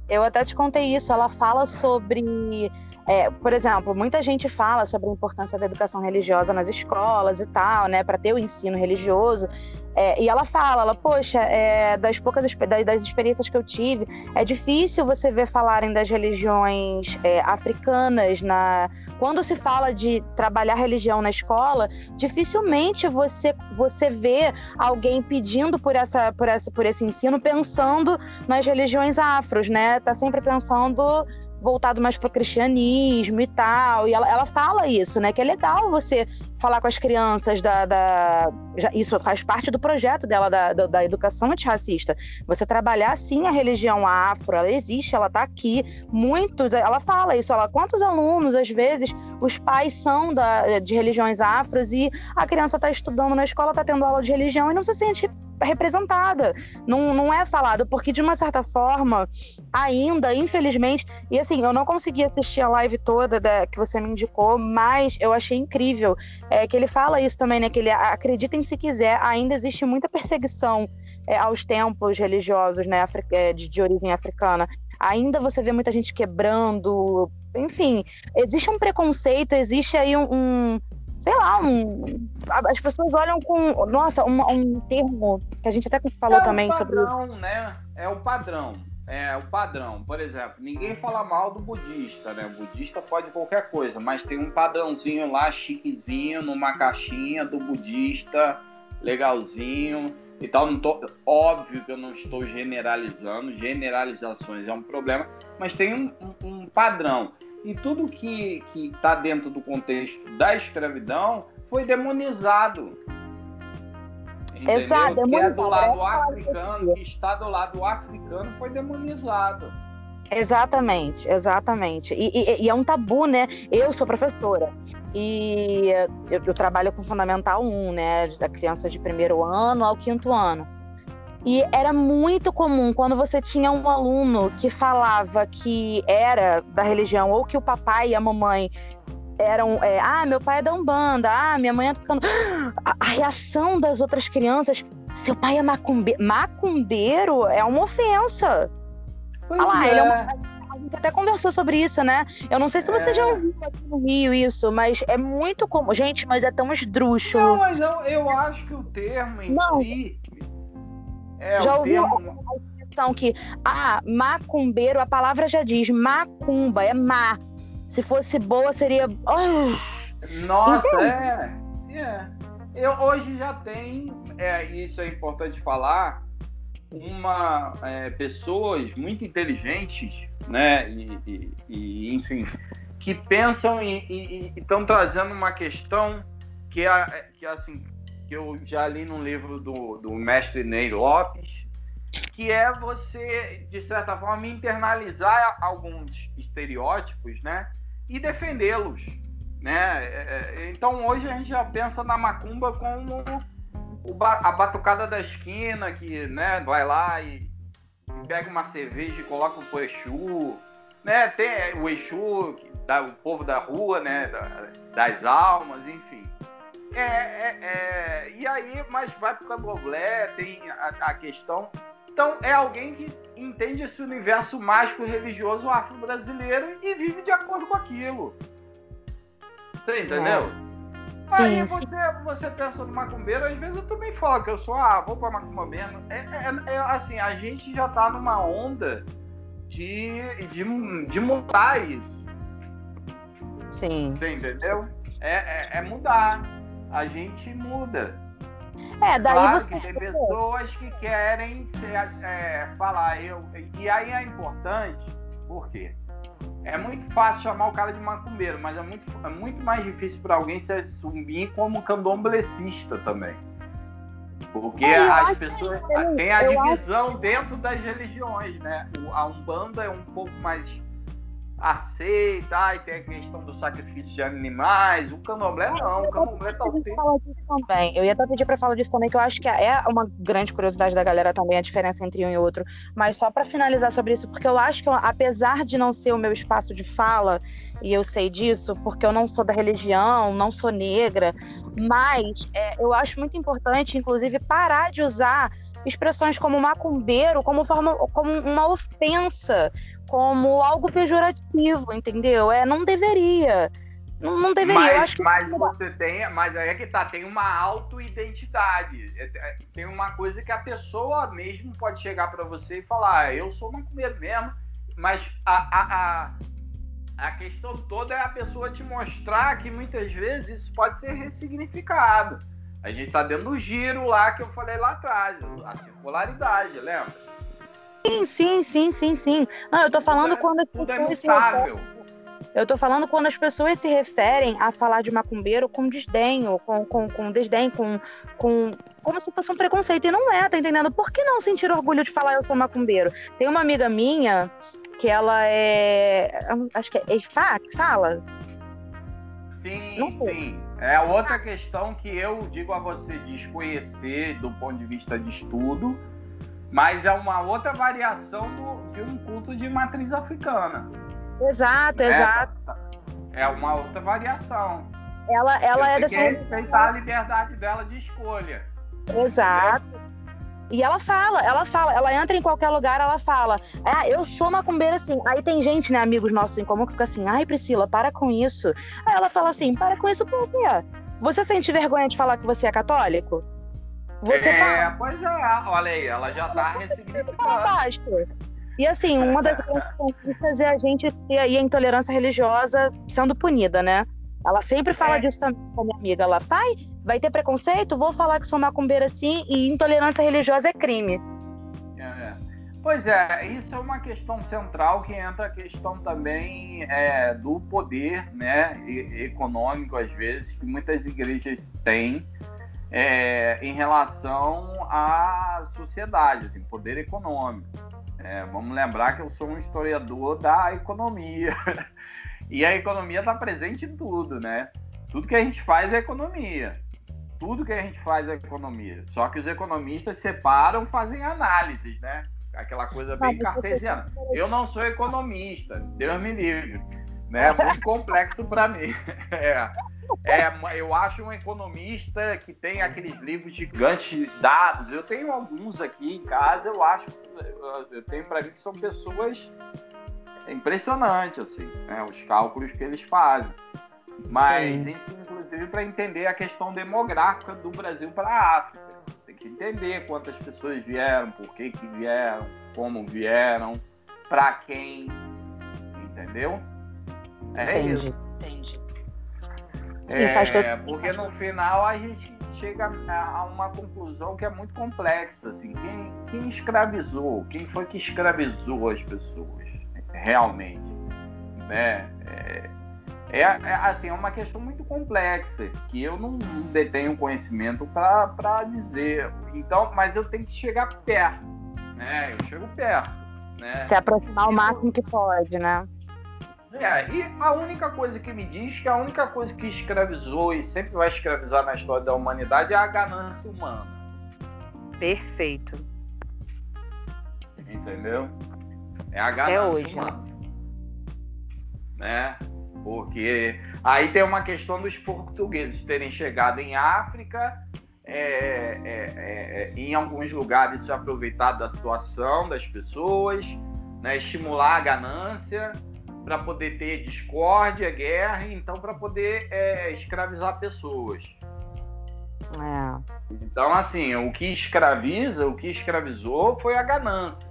Eu até te contei isso. Ela fala sobre, é, por exemplo, muita gente fala sobre a importância da educação religiosa nas escolas e tal, né, para ter o ensino religioso. É, e ela fala, ela, poxa, é, das poucas das experiências que eu tive, é difícil você ver falarem das religiões é, africanas na quando se fala de trabalhar religião na escola, dificilmente você você vê alguém pedindo por essa por essa por esse ensino pensando nas religiões afros, né? Tá sempre pensando voltado mais para o cristianismo e tal. E ela, ela fala isso, né? Que é legal você falar com as crianças da. da já, isso faz parte do projeto dela, da, da, da, educação antirracista. Você trabalhar sim a religião afro, ela existe, ela está aqui. Muitos, ela fala isso, ela, quantos alunos, às vezes, os pais são da, de religiões afros e a criança está estudando na escola, está tendo aula de religião e não se sente representada, não, não é falado, porque de uma certa forma, ainda, infelizmente, e assim, eu não consegui assistir a live toda da, que você me indicou, mas eu achei incrível é, que ele fala isso também, né? Que ele acreditem se quiser, ainda existe muita perseguição é, aos templos religiosos, né, é, de, de origem africana ainda você vê muita gente quebrando, enfim, existe um preconceito, existe aí um, um sei lá, um, as pessoas olham com, nossa, um, um termo que a gente até falou é também padrão, sobre né? É o padrão. É o padrão. Por exemplo, ninguém fala mal do budista, né? O budista pode qualquer coisa, mas tem um padrãozinho lá, chiquezinho, numa caixinha do budista, legalzinho e tal. Não tô, óbvio que eu não estou generalizando, generalizações é um problema, mas tem um, um, um padrão. E tudo que está dentro do contexto da escravidão foi demonizado. Entendeu? Exato, que é do lado africano, que está do lado africano, foi demonizado. Exatamente, exatamente. E, e, e, é um tabu, né? Eu sou professora e eu, eu, trabalho com Fundamental 1, né? Da criança de primeiro ano ao quinto ano. E era muito comum quando você tinha um aluno que falava que era da religião ou que o papai e a mamãe eram, é, ah, meu pai é da Umbanda, ah, minha mãe é tocando. A, a reação das outras crianças, seu pai é macumbe... macumbeiro, é uma ofensa. Pois Olha lá, é. ele é uma... A gente até conversou sobre isso, né? Eu não sei se você é. já ouviu aqui no Rio isso, mas é muito comum. Gente, mas é tão esdrúxulo. Não, mas eu, eu acho que o termo em não. si. É, já ouviu termo... a expressão que, ah, macumbeiro, a palavra já diz, macumba, é má. Se fosse boa, seria. Oh. Nossa, é. é. Eu, hoje já tem, é, isso é importante falar, uma é, pessoas muito inteligentes, né, e, e, e enfim, que pensam e estão trazendo uma questão que é, que é assim que eu já li no livro do, do mestre Ney Lopes, que é você de certa forma internalizar alguns estereótipos, né, e defendê-los, né? É, é, então hoje a gente já pensa na macumba como a batucada da esquina, que né, vai lá e pega uma cerveja e coloca o Exu, né? Tem o Exu, o povo da rua, né? das almas, enfim. É, é, é, aí, mas vai pro candomblé, tem a, a, questão. Então, é alguém que entende esse universo mágico religioso afro-brasileiro e vive de acordo com aquilo. Você entendeu? É. Aí sim, você, sim. você pensa no macumbeiro, às vezes eu também falo que eu sou, ah, vou pra macumba mesmo. É, é, é, assim, a gente já tá numa onda de, de, de mudar isso. Sim. Você entendeu? É, é, é mudar. A gente muda. É, daí claro você. tem pessoas que querem ser, é, falar. Eu, e aí é importante, por quê? é muito fácil chamar o cara de macumbeiro, mas é muito, é muito mais difícil para alguém se assumir como candomblessista também. Porque é, as pessoas têm a divisão dentro das religiões, né? A Umbanda é um pouco mais aceita, e tem a questão do sacrifício de animais. O candomblé não, o candomblé tá o tempo. Também. Eu ia até pedir para falar disso também, que eu acho que é uma grande curiosidade da galera também, a diferença entre um e outro. Mas só para finalizar sobre isso, porque eu acho que, apesar de não ser o meu espaço de fala, e eu sei disso, porque eu não sou da religião, não sou negra, mas é, eu acho muito importante, inclusive, parar de usar expressões como macumbeiro como, forma, como uma ofensa como algo pejorativo, entendeu? É, não deveria. Não, não deveria. Mas, eu acho que... mas você tem, mas aí é que tá, tem uma auto-identidade. É, é, tem uma coisa que a pessoa mesmo pode chegar para você e falar, ah, eu sou macumbeiro mesmo, mas a, a, a, a questão toda é a pessoa te mostrar que muitas vezes isso pode ser ressignificado. A gente tá dentro do giro lá que eu falei lá atrás, a circularidade, lembra? Sim, sim, sim, sim, sim. Não, eu tô falando quando as é pessoas se referem, eu tô falando quando as pessoas se referem a falar de macumbeiro com desdenho, com, com, com desdém, com, com como se fosse um preconceito. E não é, tá entendendo? Por que não sentir orgulho de falar eu sou macumbeiro? Tem uma amiga minha que ela é. Acho que é Efá que fala? Sim, sim. É outra questão que eu digo a você desconhecer do ponto de vista de estudo, mas é uma outra variação do, de um culto de matriz africana. Exato, é, exato. É uma outra variação. Ela, ela é dessa. respeitar a liberdade dela de escolha. Exato. E ela fala, ela fala, ela entra em qualquer lugar, ela fala, ah, eu sou macumbeira assim. Aí tem gente, né, amigos nossos em comum, que fica assim, ai, Priscila, para com isso. Aí ela fala assim, para com isso por quê? Você sente vergonha de falar que você é católico? Você é, fala... pois é, olha aí, ela já tá ressignificando. E assim, uma das grandes conquistas é a gente ter aí a intolerância religiosa sendo punida, né? Ela sempre fala é. disso também com a minha amiga. Ela vai, vai ter preconceito? Vou falar que sou macumbeira sim e intolerância religiosa é crime. É. Pois é, isso é uma questão central que entra a questão também é, do poder né, econômico, às vezes, que muitas igrejas têm é, em relação à sociedade, assim, poder econômico. É, vamos lembrar que eu sou um historiador da economia. E a economia está presente em tudo, né? Tudo que a gente faz é economia. Tudo que a gente faz é economia. Só que os economistas separam, fazem análises, né? Aquela coisa bem cartesiana. Eu não sou economista, Deus me livre. Né? É muito complexo para mim. É. É, eu acho um economista que tem aqueles livros gigantes de dados. Eu tenho alguns aqui em casa, eu acho, eu tenho para mim que são pessoas é impressionante, assim, né, os cálculos que eles fazem. Mas Sim. isso, inclusive, para entender a questão demográfica do Brasil para a África. Tem que entender quantas pessoas vieram, por que, que vieram, como vieram, para quem. Entendeu? É entendi, isso. Entendi. É, porque no final a gente chega a uma conclusão que é muito complexa. Assim, quem, quem escravizou? Quem foi que escravizou as pessoas? realmente. Né? É, é, é, assim, é uma questão muito complexa que eu não detenho conhecimento para dizer. Então, mas eu tenho que chegar perto, né? Eu chego perto, né? Se aproximar o máximo que pode, né? É, e a única coisa que me diz que a única coisa que escravizou e sempre vai escravizar na história da humanidade é a ganância humana. Perfeito. Entendeu? É a ganância é hoje. humana. Né? Porque aí tem uma questão dos portugueses terem chegado em África, é, é, é, é em alguns lugares se aproveitar da situação das pessoas, né? estimular a ganância para poder ter discórdia, guerra, então para poder é, escravizar pessoas. É. Então, assim, o que escraviza, o que escravizou foi a ganância.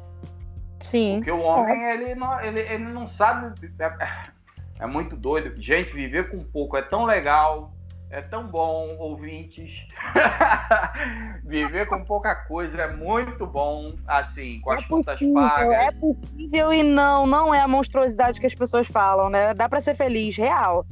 Sim. Porque o homem, é. ele, não, ele, ele não sabe. É, é, muito doido. Gente, viver com pouco é tão legal. É tão bom, ouvintes. viver com pouca coisa é muito bom, assim, com as é contas pagas. É possível e não, não é a monstruosidade que as pessoas falam, né? Dá para ser feliz, real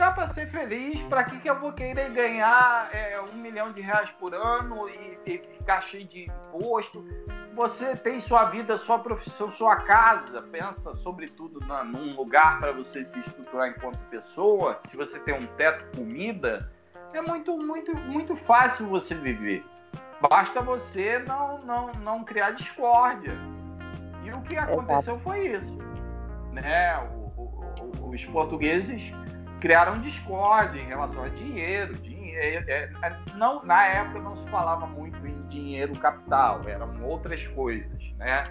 dá para ser feliz. Para que, que eu vou querer ganhar é, um milhão de reais por ano e, ficar cheio de imposto? Você tem sua vida, sua profissão, sua casa. Pensa, sobretudo, na, num lugar para você se estruturar enquanto pessoa. Se você tem um teto, comida, é muito, muito, muito fácil você viver. Basta você não, não, não criar discórdia. E o que aconteceu foi isso. Né? O, o, os portugueses criaram discórdia em relação a dinheiro. dinheiro é, é, não, na época não se falava muito em dinheiro capital, eram outras coisas, né?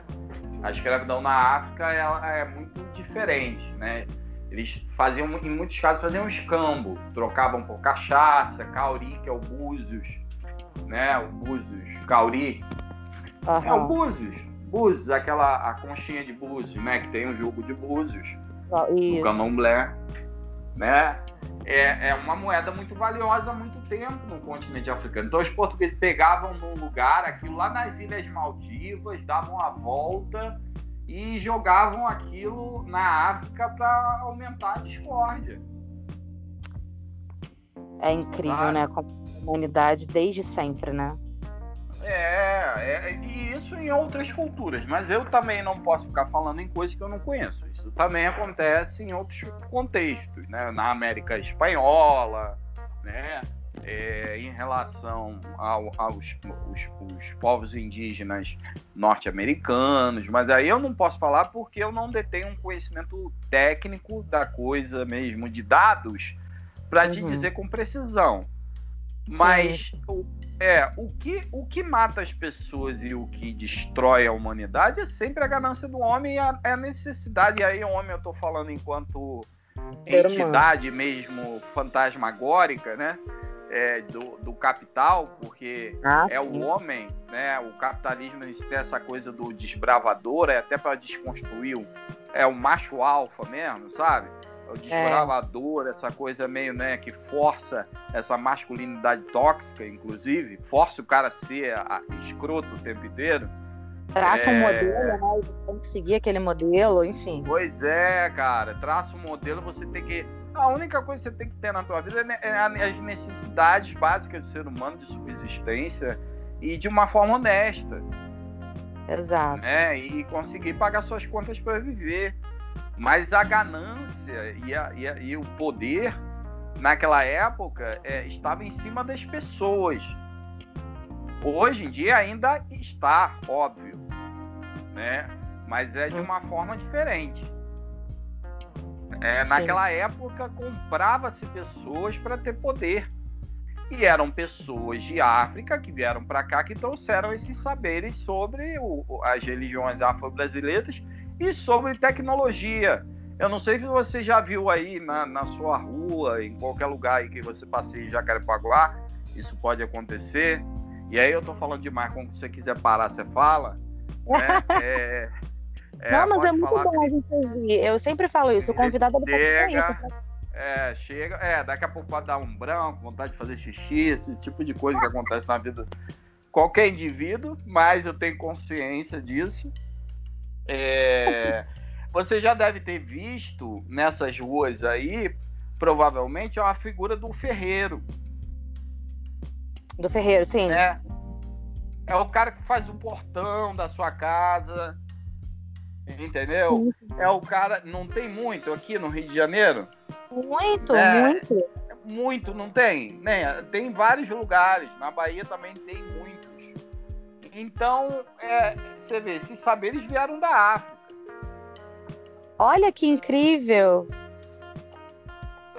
A escravidão na África ela é muito diferente, né? Eles faziam, em muitos casos, faziam escambo, trocavam por cachaça, cauri, que é o búzios, né? O búzios, cauri. Uhum. É o búzios, búzios, aquela a conchinha de búzios, né? Que tem o jogo de búzios, o candomblé né? É, é uma moeda muito valiosa há muito tempo no continente africano. Então os portugueses pegavam num lugar, aquilo lá nas Ilhas Maldivas, davam a volta e jogavam aquilo na África para aumentar a discórdia. É incrível, né? A humanidade desde sempre, né? É, é, e isso em outras culturas, mas eu também não posso ficar falando em coisas que eu não conheço. Isso também acontece em outros contextos, né? Na América Espanhola, né? É, em relação ao, aos os, os povos indígenas norte-americanos, mas aí eu não posso falar porque eu não detenho um conhecimento técnico da coisa mesmo, de dados, para uhum. te dizer com precisão. Mas o, é, o que, o que mata as pessoas e o que destrói a humanidade é sempre a ganância do homem e a, a necessidade. E aí, homem, eu estou falando enquanto entidade mesmo fantasmagórica, né? É, do, do capital, porque ah, é o homem, né? O capitalismo tem essa coisa do desbravador, é até para desconstruir o, é o macho alfa mesmo, sabe? O desbravador, é. essa coisa meio, né, que força essa masculinidade tóxica, inclusive, força o cara a ser a, escroto o tempo inteiro. Traça é... um modelo, né? Tem que seguir aquele modelo, enfim. Pois é, cara. Traça um modelo, você tem que. A única coisa que você tem que ter na tua vida é, é as necessidades básicas do ser humano de subsistência e de uma forma honesta. Exato. Né? E conseguir pagar suas contas para viver. Mas a ganância e, a, e, a, e o poder naquela época é, estava em cima das pessoas. Hoje em dia ainda está, óbvio, né? Mas é de uma forma diferente. É, naquela época comprava-se pessoas para ter poder. E eram pessoas de África que vieram para cá que trouxeram esses saberes sobre o, as religiões afro-brasileiras e sobre tecnologia. Eu não sei se você já viu aí na, na sua rua, em qualquer lugar aí que você passeie em Jacarepaguá, isso pode acontecer. E aí eu tô falando demais, quando você quiser parar, você fala. Né? É, é, não, mas é muito bom a gente ouvir. Eu sempre falo isso, o convidado é chega, isso. É, chega, é, daqui a pouco pode dar um branco, vontade de fazer xixi, esse tipo de coisa que acontece na vida de qualquer indivíduo, mas eu tenho consciência disso. É, você já deve ter visto nessas ruas aí, provavelmente, é uma figura do ferreiro. Do ferreiro, sim. É, é o cara que faz o portão da sua casa. Entendeu? Sim. É o cara. Não tem muito aqui no Rio de Janeiro? Muito, é, muito. Muito, não tem? Né? Tem em vários lugares. Na Bahia também tem muitos. Então, é, você vê, esses saberes vieram da África. Olha que incrível!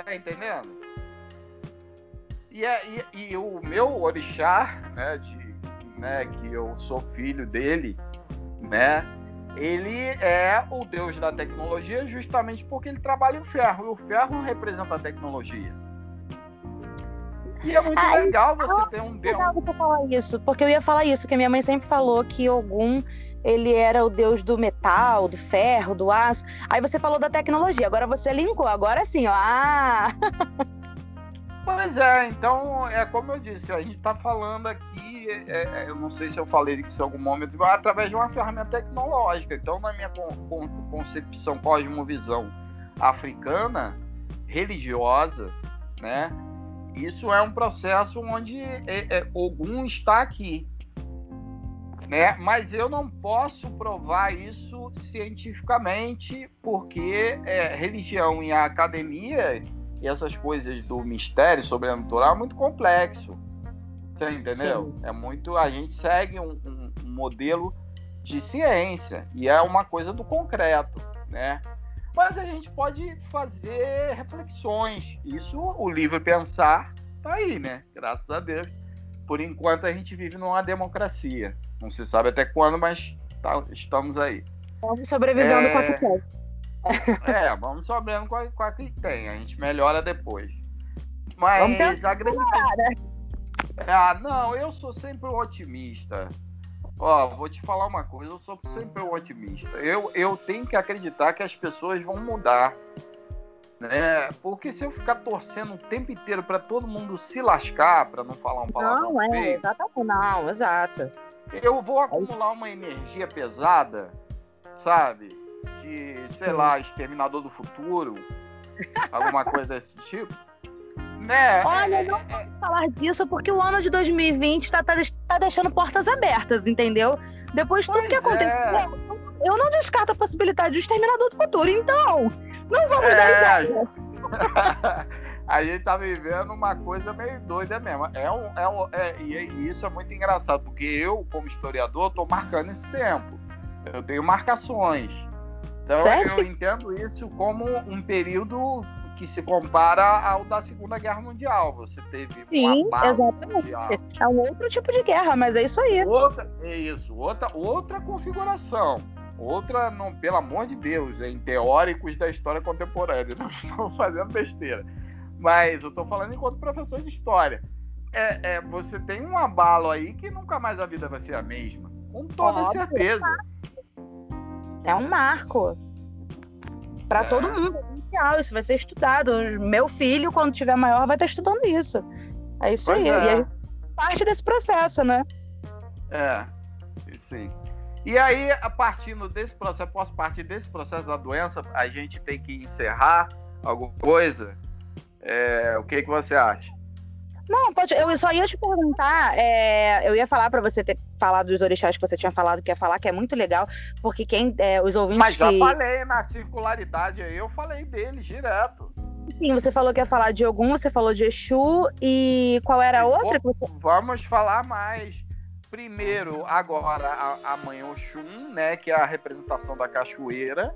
Tá entendendo? E, é, e, e o meu orixá, né, de, né, que eu sou filho dele, né, ele é o deus da tecnologia justamente porque ele trabalha o ferro, e o ferro representa a tecnologia. E é muito legal você ter um deus. Legal você falar isso, porque eu ia falar isso, que minha mãe sempre falou que Ogum ele era o deus do metal, do ferro, do aço. Aí você falou da tecnologia, agora você linkou, agora sim, ó. Ah! Pois é, então é como eu disse, a gente está falando aqui, é, é, eu não sei se eu falei isso em algum momento, através de uma ferramenta tecnológica. Então, na minha con concepção, cosmovisão africana, religiosa, né? Isso é um processo onde é, é, Ogum está aqui. Né? Mas eu não posso provar isso cientificamente, porque é, religião e a academia e essas coisas do mistério sobrenatural é muito complexo. Você entendeu? Sim. É muito. A gente segue um, um, um, modelo de ciência e é uma coisa do concreto, né? Mas a gente pode fazer reflexões. Isso, o livro Pensar, tá aí, né? Graças a Deus. Por enquanto a gente vive numa democracia. Não se sabe até quando, mas tá, estamos aí. Estamos sobrevivendo é... com a que tem. É, vamos sobrevivendo com a, com a que tem. A gente melhora depois. Mas a grande. Ah, não, eu sou sempre um otimista. Ó, vou te falar uma coisa, eu sou sempre um otimista. Eu, eu tenho que acreditar que as pessoas vão mudar. Né? Porque se eu ficar torcendo o tempo inteiro para todo mundo se lascar, para não falar um palavrão Não, é, feio, exatamente, não, exato. Eu vou acumular uma energia pesada, sabe? De, sei lá, Exterminador do Futuro, alguma coisa desse tipo. Né? Olha, é, não é, posso falar disso porque o ano de 2020 está tá, tá deixando portas abertas, entendeu? Depois de tudo que aconteceu, é. eu não descarto a possibilidade do Exterminador do Futuro. Então, não vamos dar é. ideia. a gente tá vivendo uma coisa meio doida mesmo. É um, é um, é, e isso é muito engraçado, porque eu, como historiador, tô marcando esse tempo. Eu tenho marcações. Então Sério? eu entendo isso como um período que se compara ao da Segunda Guerra Mundial. Você teve Sim, exatamente. Mundial. É um outro tipo de guerra, mas é isso aí. Outra, é isso, outra, outra configuração. Outra, não, pelo amor de Deus, em teóricos da história contemporânea. Não estou fazendo besteira. Mas eu estou falando enquanto professor de história. É, é, você tem um abalo aí que nunca mais a vida vai ser a mesma. Com toda Óbvio. certeza. É um marco. Para é. todo mundo. É isso vai ser estudado. Meu filho, quando tiver maior, vai estar estudando isso. É isso pois aí. É. E a gente parte desse processo, né? É, sim. E aí, a partir desse processo, posso partir desse processo da doença, a gente tem que encerrar alguma coisa? É, o que, que você acha? Não, pode. Eu só ia te perguntar. É, eu ia falar para você ter falado dos orixás que você tinha falado que ia falar, que é muito legal, porque quem é, os ouvintes. Mas já que... falei na circularidade aí, eu falei deles direto. Sim, você falou que ia falar de Ogum, você falou de Exu e qual era a outra? Vamos falar mais. Primeiro, agora, a, a mãe Oxum, né, que é a representação da cachoeira.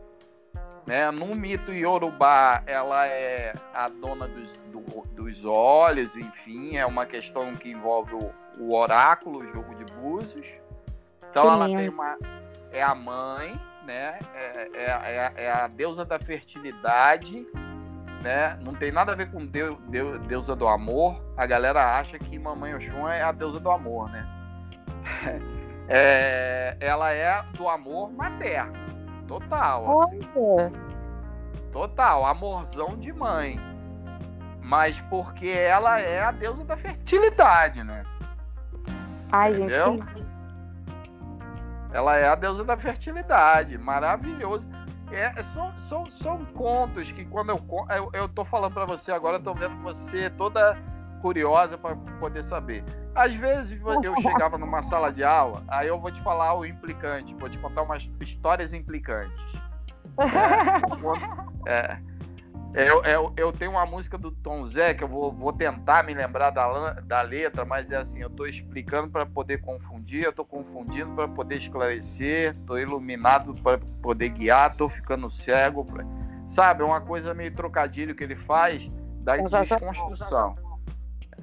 Né? No mito Yorubá, ela é a dona dos, do, dos olhos, enfim, é uma questão que envolve o, o oráculo, o jogo de búzios. Então ela tem uma. É a mãe, né? É, é, é, é, a deusa da fertilidade, né? Não tem nada a ver com deus, deus, deusa do amor. A galera acha que Mamãe Oxum é a deusa do amor, né? É, ela é do amor materno Total. Assim. Total, amorzão de mãe. Mas porque ela é a deusa da fertilidade, né? Ai, gente, que... Ela é a deusa da fertilidade. Maravilhoso. É, são, são, são contos que quando eu, eu, eu tô falando para você agora, eu tô vendo você toda curiosa para poder saber. Às vezes eu chegava numa sala de aula, aí eu vou te falar o implicante, vou te contar umas histórias implicantes. É, é, eu, eu, eu, tenho uma música do Tom Zé que eu vou, vou tentar me lembrar da, da letra, mas é assim: eu estou explicando para poder confundir, eu estou confundindo para poder esclarecer, estou iluminado para poder guiar, estou ficando cego. Pra... Sabe, é uma coisa meio trocadilho que ele faz da desconstrução.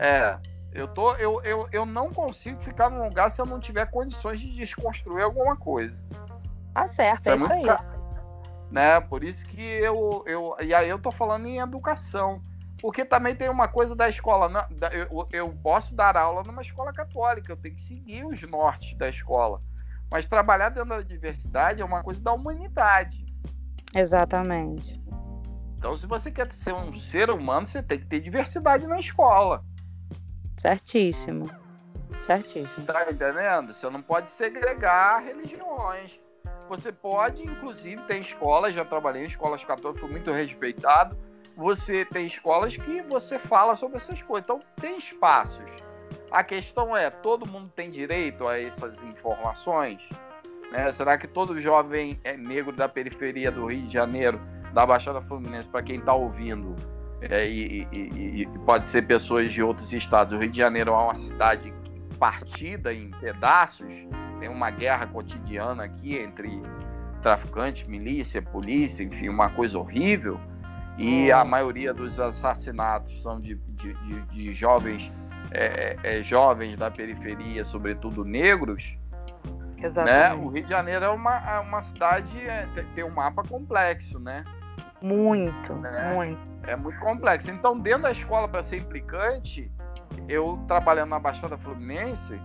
É, eu, tô, eu, eu, eu não consigo ficar num lugar se eu não tiver condições de desconstruir alguma coisa. Tá certo, é, é isso aí. Né? Por isso que eu, eu. E aí eu tô falando em educação. Porque também tem uma coisa da escola. Né? Eu, eu posso dar aula numa escola católica, eu tenho que seguir os nortes da escola. Mas trabalhar dentro da diversidade é uma coisa da humanidade. Exatamente. Então, se você quer ser um ser humano, você tem que ter diversidade na escola. Certíssimo. Certíssimo. Tá entendendo? Você não pode segregar religiões. Você pode, inclusive, tem escolas, já trabalhei em escolas católicas, fui muito respeitado. Você tem escolas que você fala sobre essas coisas. Então, tem espaços. A questão é: todo mundo tem direito a essas informações? Né? Será que todo jovem é negro da periferia do Rio de Janeiro, da Baixada Fluminense, para quem está ouvindo, é, e, e, e, pode ser pessoas de outros estados. O Rio de Janeiro é uma cidade partida em pedaços, tem uma guerra cotidiana aqui entre traficantes, milícia, polícia, enfim, uma coisa horrível. E a maioria dos assassinatos são de, de, de, de jovens, é, é, é jovens da periferia, sobretudo negros. Exatamente. Né? O Rio de Janeiro é uma, é uma cidade, é, tem um mapa complexo, né? Muito, né? muito. É muito complexo. Então, dentro da escola, para ser implicante, eu trabalhando na Baixada Fluminense,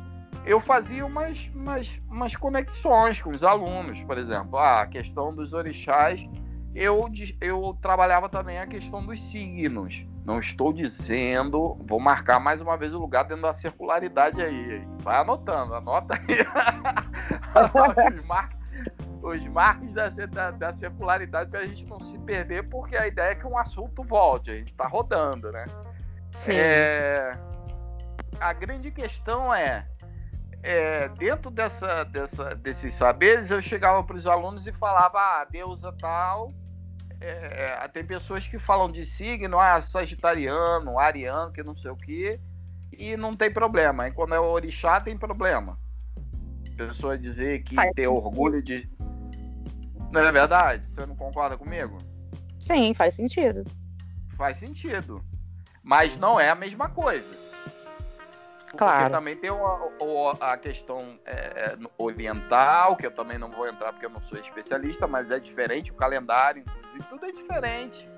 eu fazia umas, umas, umas conexões com os alunos, por exemplo. Ah, a questão dos orixás, eu, eu trabalhava também a questão dos signos. Não estou dizendo, vou marcar mais uma vez o lugar dentro da circularidade aí. Vai anotando, anota aí. os marcos da, da, da circularidade para a gente não se perder, porque a ideia é que um assunto volte, a gente está rodando, né? Sim. É, a grande questão é, é, dentro dessa, dessa, desses saberes, eu chegava para os alunos e falava, ah, a deusa tal é, é, tem pessoas que falam de signo, ah, sagitariano, ariano, que não sei o quê, e não tem problema. E quando é orixá, tem problema. Pessoa dizer que faz ter orgulho de. Não é verdade? Você não concorda comigo? Sim, faz sentido. Faz sentido. Mas não é a mesma coisa. Claro. Porque também tem o, a questão é, é, oriental, que eu também não vou entrar porque eu não sou especialista, mas é diferente, o calendário, inclusive, tudo é diferente.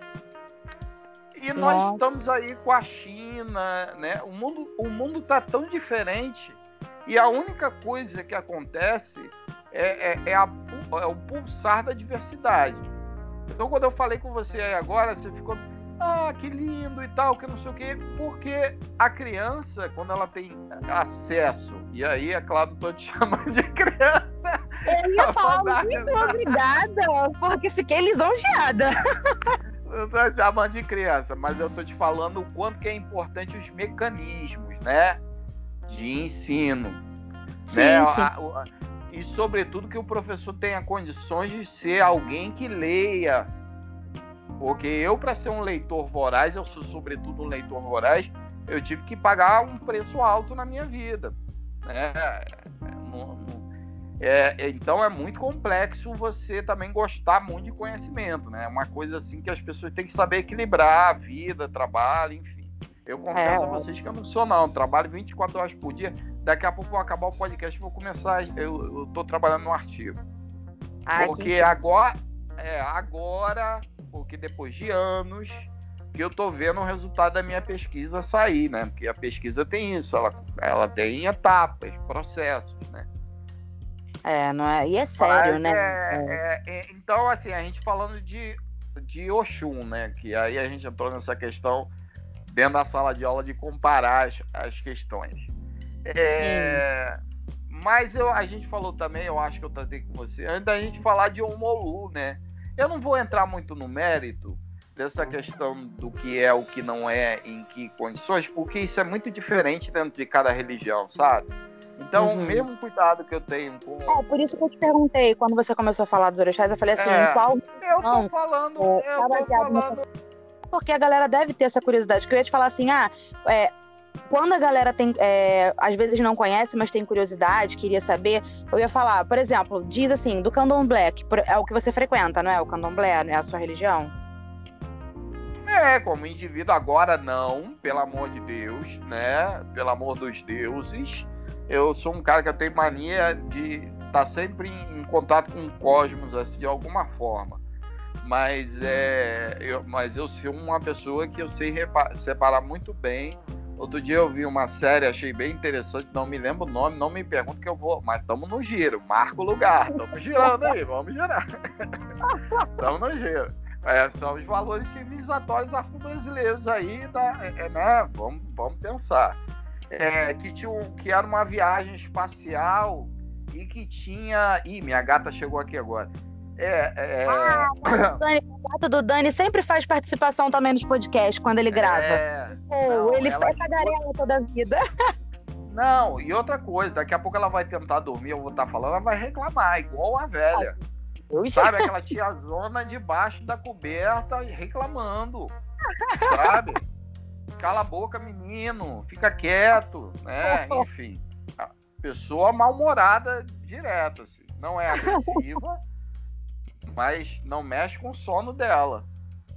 E Nossa. nós estamos aí com a China, né? O mundo, o mundo tá tão diferente e a única coisa que acontece é, é, é, a, é o pulsar da diversidade. Então, quando eu falei com você aí agora, você ficou ah, que lindo e tal, que não sei o quê, porque a criança, quando ela tem acesso, e aí, é claro, tô te chamando de criança. Eu ia falar muito obrigada, porque fiquei lisonjeada. Eu tô te chamando de criança, mas eu tô te falando o quanto que é importante os mecanismos, né? De ensino. Sim, né? sim. E sobretudo que o professor tenha condições de ser alguém que leia, porque eu, para ser um leitor voraz, eu sou sobretudo um leitor voraz, eu tive que pagar um preço alto na minha vida. Né? É, é, então é muito complexo você também gostar muito de conhecimento, né? É uma coisa assim que as pessoas têm que saber equilibrar a vida, trabalho, enfim. Eu confesso é. a vocês que eu não sou não, trabalho 24 horas por dia. Daqui a pouco vou acabar o podcast, vou começar, eu, estou trabalhando no artigo. Ah, Porque agora, é, agora porque depois de anos que eu tô vendo o resultado da minha pesquisa sair, né? Porque a pesquisa tem isso, ela, ela tem etapas, processos, né? É, não é? E é sério, Mas, né? É, é. É, então, assim, a gente falando de, de Oxum, né? Que aí a gente entrou nessa questão dentro da sala de aula de comparar as, as questões. É, mas eu, a gente falou também, eu acho que eu tratei com você, antes da gente falar de Omolu, né? Eu não vou entrar muito no mérito dessa questão do que é o que não é, em que condições, porque isso é muito diferente dentro de cada religião, sabe? Então, uhum. mesmo cuidado que eu tenho com. É, por isso que eu te perguntei, quando você começou a falar dos orixás, eu falei assim, é, qual. Eu tô não, falando. É, eu tô falando. Porque a galera deve ter essa curiosidade, que eu ia te falar assim, ah, é, quando a galera tem, é, às vezes não conhece, mas tem curiosidade, queria saber, eu ia falar, por exemplo, diz assim, do candomblé, que é o que você frequenta, não é? O candomblé, né? A sua religião? É, como indivíduo agora não, pelo amor de Deus, né? Pelo amor dos deuses. Eu sou um cara que eu tenho mania de estar tá sempre em contato com o cosmos, assim, de alguma forma. Mas, é, eu, mas eu sou uma pessoa que eu sei separar muito bem Outro dia eu vi uma série, achei bem interessante, não me lembro o nome, não me pergunto que eu vou, mas estamos no giro, marca o lugar, estamos girando aí, vamos girar. Estamos no giro. É, são os valores civilizatórios afro-brasileiros aí, da, é, né? Vamos, vamos pensar. É, que, tinha, que era uma viagem espacial e que tinha. Ih, minha gata chegou aqui agora é, é... Ah, o, Dani, o gato do Dani sempre faz participação também nos podcasts quando ele grava. É... não, ele faz tagarela toda a vida. Não, e outra coisa, daqui a pouco ela vai tentar dormir, eu vou estar tá falando, ela vai reclamar, igual a velha. Sabe, aquela tiazona debaixo da coberta reclamando. sabe? Cala a boca, menino, fica quieto, né? Enfim. Pessoa mal-humorada direto, assim. Não é agressiva, mas não mexe com o sono dela.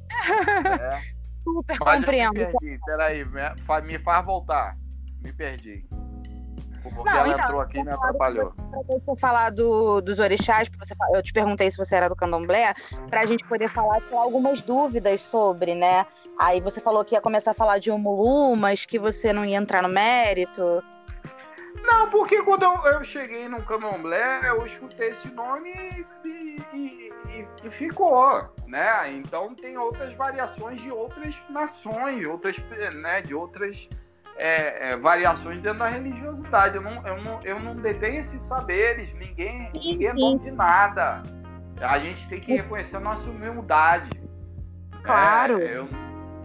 é. Super mas compreendo. Me perdi. Peraí, me, me faz voltar. Me perdi. Porque não, ela então, entrou aqui e me atrapalhou. Para falar do, dos orixás, você, eu te perguntei se você era do candomblé, para a gente poder falar com algumas dúvidas sobre, né? Aí você falou que ia começar a falar de Umulu, mas que você não ia entrar no mérito. Não, porque quando eu, eu cheguei no candomblé, eu escutei esse nome e, e, e, e, ficou, né? Então tem outras variações de outras nações, outras, né, de outras é, é, variações dentro da religiosidade. Eu não, eu não, eu não detenho esses saberes, ninguém, ninguém é dono de nada. A gente tem que reconhecer a nossa humildade. Claro. É, eu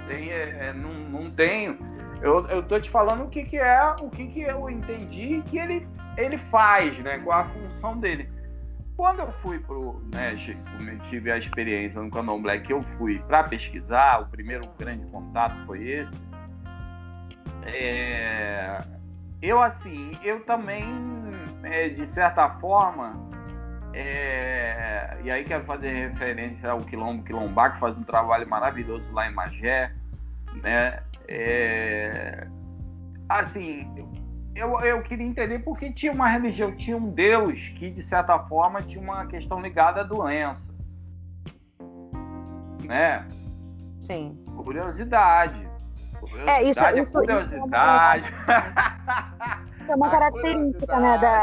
tenho, é, não, não tenho eu, eu tô te falando o que, que é, o que, que eu entendi que ele, ele faz, né? Qual a função dele. Quando eu fui pro, né, tive a experiência no Candomblé que eu fui para pesquisar, o primeiro grande contato foi esse. É, eu assim, eu também, é, de certa forma, é, e aí quero fazer referência ao Quilombo Quilombá, que faz um trabalho maravilhoso lá em Magé, né? É, assim, eu, eu queria entender porque tinha uma religião, tinha um Deus que, de certa forma, tinha uma questão ligada à doença. Né? Sim. Curiosidade. curiosidade é, isso, é isso, curiosidade. Isso é uma característica né, da,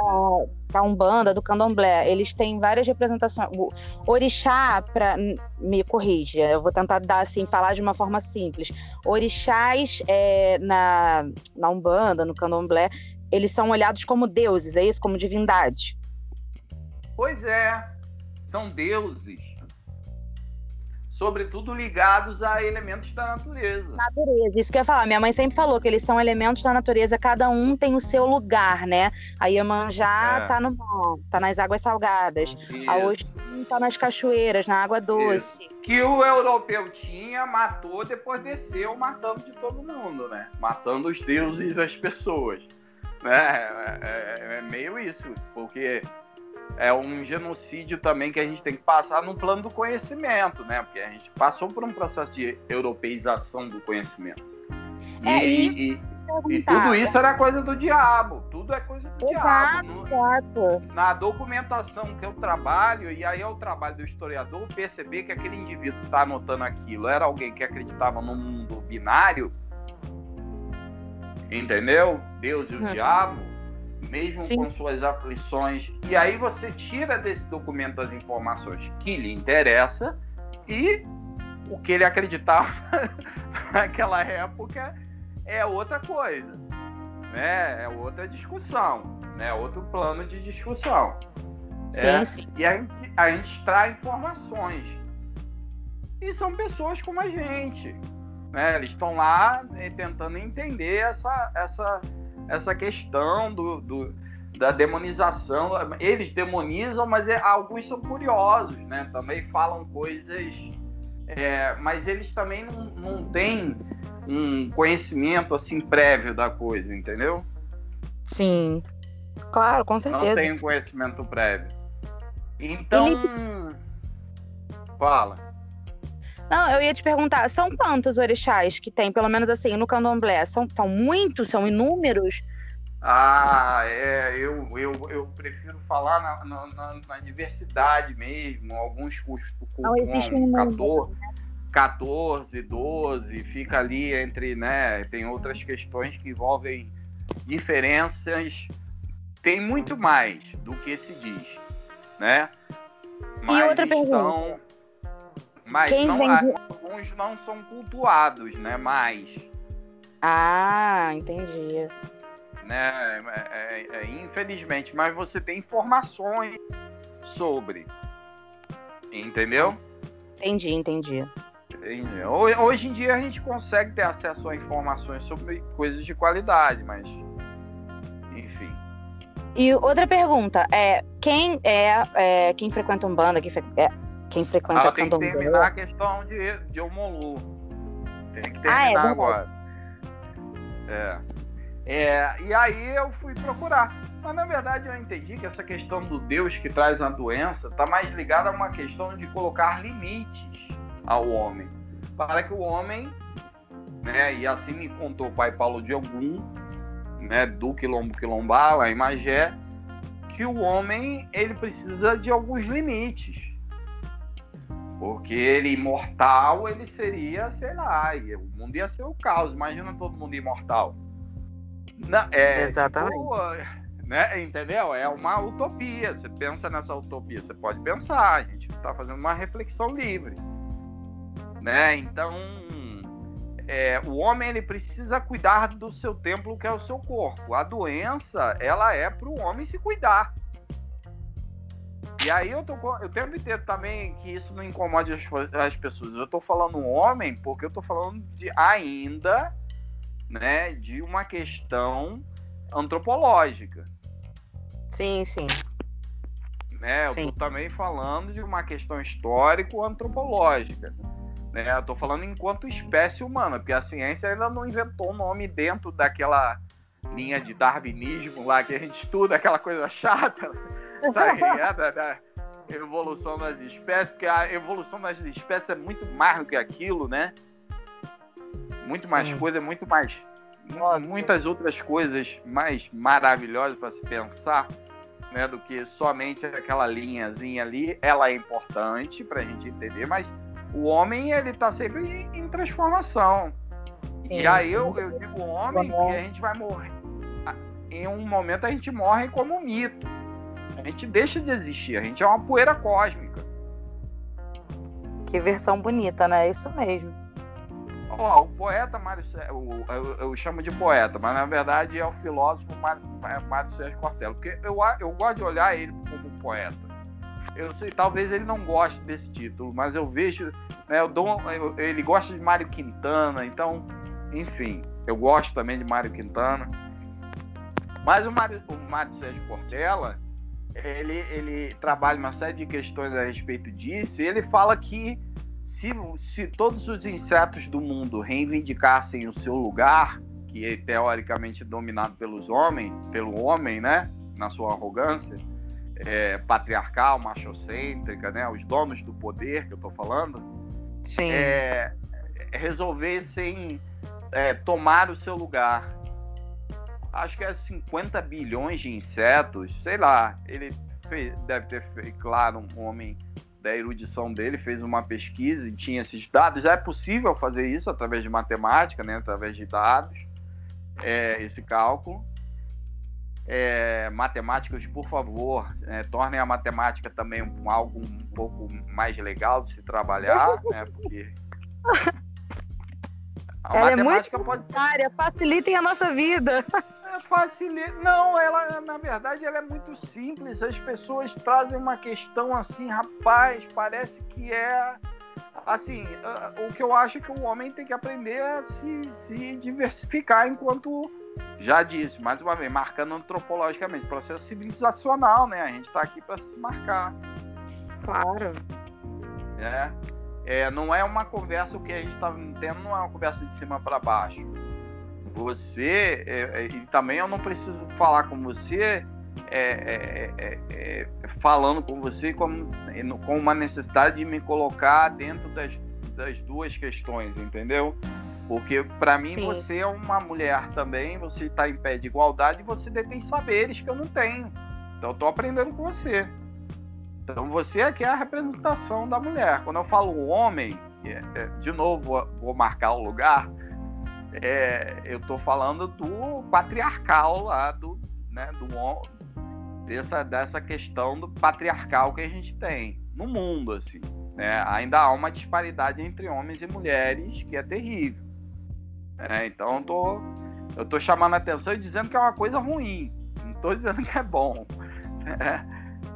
da Umbanda, do Candomblé. Eles têm várias representações. O orixá, para me corrija, eu vou tentar dar assim, falar de uma forma simples. Orixás é, na, na Umbanda, no Candomblé, eles são olhados como deuses, é isso? Como divindade. Pois é, são deuses sobretudo ligados a elementos da natureza. Natureza, isso que eu ia falar. Minha mãe sempre falou que eles são elementos da natureza, cada um tem o seu lugar, né? A Iemanjá é. tá no mar, tá nas águas salgadas. Isso. A Oxum tá nas cachoeiras, na água doce. Isso. Que o europeu tinha, matou, depois desceu matando de todo mundo, né? Matando os deuses das pessoas. Né? É, é, é meio isso, porque é um genocídio também que a gente tem que passar no plano do conhecimento, né? Porque a gente passou por um processo de europeização do conhecimento. É e, isso. E, e tudo isso era coisa do diabo. Tudo é coisa do exato, diabo. Exato. Na documentação que eu trabalho, e aí é o trabalho do historiador, perceber que aquele indivíduo que está anotando aquilo era alguém que acreditava no mundo binário, entendeu? Deus e o hum. diabo mesmo Sim. com suas aflições. E aí você tira desse documento as informações que lhe interessa e o que ele acreditava naquela época é outra coisa, né? É outra discussão, né? Outro plano de discussão. Sim, é, sim. E a gente, a gente traz informações. E são pessoas como a gente. Né? Eles estão lá eh, tentando entender essa, essa, essa questão do, do, da demonização. Eles demonizam, mas é, alguns são curiosos, né? Também falam coisas. É, mas eles também não, não têm um conhecimento assim prévio da coisa, entendeu? Sim. Claro, com certeza. Não tem um conhecimento prévio. Então. Ele... Fala. Não, eu ia te perguntar, são quantos orixás que tem, pelo menos assim, no candomblé? São, são muitos? São inúmeros? Ah, é, eu, eu, eu prefiro falar na, na, na diversidade mesmo. Alguns custos Não existe um 14, 14, 12, fica ali entre, né? Tem outras questões que envolvem diferenças. Tem muito mais do que se diz, né? Mas e outra estão... pergunta mas Quem não, alguns não são cultuados, né? Mais. Ah, entendi. Né? É, é, é, infelizmente, mas você tem informações sobre. Entendeu? Entendi, entendi. Hoje em dia a gente consegue ter acesso a informações sobre coisas de qualidade, mas enfim. E outra pergunta é quem é, é quem frequenta um banda, quem é, quem frequenta Ela tem que terminar a questão de, de Omolu. Tem que terminar ah, é, agora. É. é. E aí eu fui procurar. Mas na verdade eu entendi que essa questão do Deus que traz a doença está mais ligada a uma questão de colocar limites ao homem. Para que o homem, né, e assim me contou o pai Paulo de Algum, né, do Quilombo Quilombala, em Magé, que o homem ele precisa de alguns limites porque ele imortal, ele seria, sei lá, o mundo ia ser o caos. Imagina todo mundo imortal. Não, é, Exatamente. Tipo, né, entendeu? É uma utopia. Você pensa nessa utopia, você pode pensar. A gente está fazendo uma reflexão livre. Né? Então, é, o homem ele precisa cuidar do seu templo, que é o seu corpo. A doença, ela é para o homem se cuidar. E aí eu tô eu tempo inteiro também que isso não incomode as, as pessoas. Eu tô falando homem porque eu tô falando de ainda, né, de uma questão antropológica. Sim, sim. Né? Eu estou também falando de uma questão histórico-antropológica. Né? Eu estou falando enquanto espécie humana, porque a ciência ainda não inventou um nome dentro daquela linha de darwinismo lá que a gente estuda, aquela coisa chata, sabe? É, da, da evolução das espécies, porque a evolução das espécies é muito mais do que aquilo, né? Muito mais Sim. coisa, muito mais. Muitas outras coisas mais maravilhosas para se pensar. Né, do que somente aquela linhazinha ali, ela é importante para a gente entender, mas o homem ele está sempre em transformação. Sim, e aí eu, eu digo homem que a gente vai morrer. Em um momento a gente morre como mito. A gente deixa de existir, a gente é uma poeira cósmica. Que versão bonita, né? É isso mesmo. Ó, o poeta Mário Sérgio, eu, eu, chamo de poeta, mas na verdade é o filósofo Mário, Mário Sérgio Cortella, porque eu, eu gosto de olhar ele como um poeta. Eu sei, talvez ele não goste desse título, mas eu vejo, né, eu dou, eu, ele gosta de Mário Quintana, então, enfim, eu gosto também de Mário Quintana. Mas o Mário, o Mário Sérgio Cortella, ele, ele trabalha uma série de questões a respeito disso, e ele fala que se, se todos os insetos do mundo reivindicassem o seu lugar, que é teoricamente dominado pelos homens, pelo homem, né, na sua arrogância, é, patriarcal, machocêntrica, né, os donos do poder que eu estou falando, Sim. É, resolvessem é, tomar o seu lugar. Acho que é 50 bilhões de insetos, sei lá. Ele fez, deve ter feito, claro, um homem da erudição dele fez uma pesquisa e tinha esses dados. É possível fazer isso através de matemática, né, através de dados, é, esse cálculo é, matemáticos, por favor, é, tornem a matemática também um, algo um pouco mais legal de se trabalhar, né? Porque a ela matemática é muito pode facilitem a nossa vida. É, facilita. Não, ela na verdade ela é muito simples. As pessoas trazem uma questão assim, rapaz, parece que é assim, o que eu acho que o homem tem que aprender a se, se diversificar enquanto já disse, mais uma vez, marcando antropologicamente, processo civilizacional, né? A gente está aqui para se marcar. Claro. É, é, não é uma conversa, o que a gente está tendo não é uma conversa de cima para baixo. Você, é, é, e também eu não preciso falar com você é, é, é falando com você com, com uma necessidade de me colocar dentro das, das duas questões, entendeu? Porque para mim Sim. você é uma mulher também, você está em pé de igualdade e você detém saberes que eu não tenho. Então eu estou aprendendo com você. Então você aqui é a representação da mulher. Quando eu falo homem, é, é, de novo vou marcar o lugar, é, eu estou falando do patriarcal lá, do, né, do, dessa, dessa questão do patriarcal que a gente tem no mundo, assim. Né? Ainda há uma disparidade entre homens e mulheres que é terrível. É, então eu tô, eu tô chamando a atenção e dizendo que é uma coisa ruim. Não tô dizendo que é bom.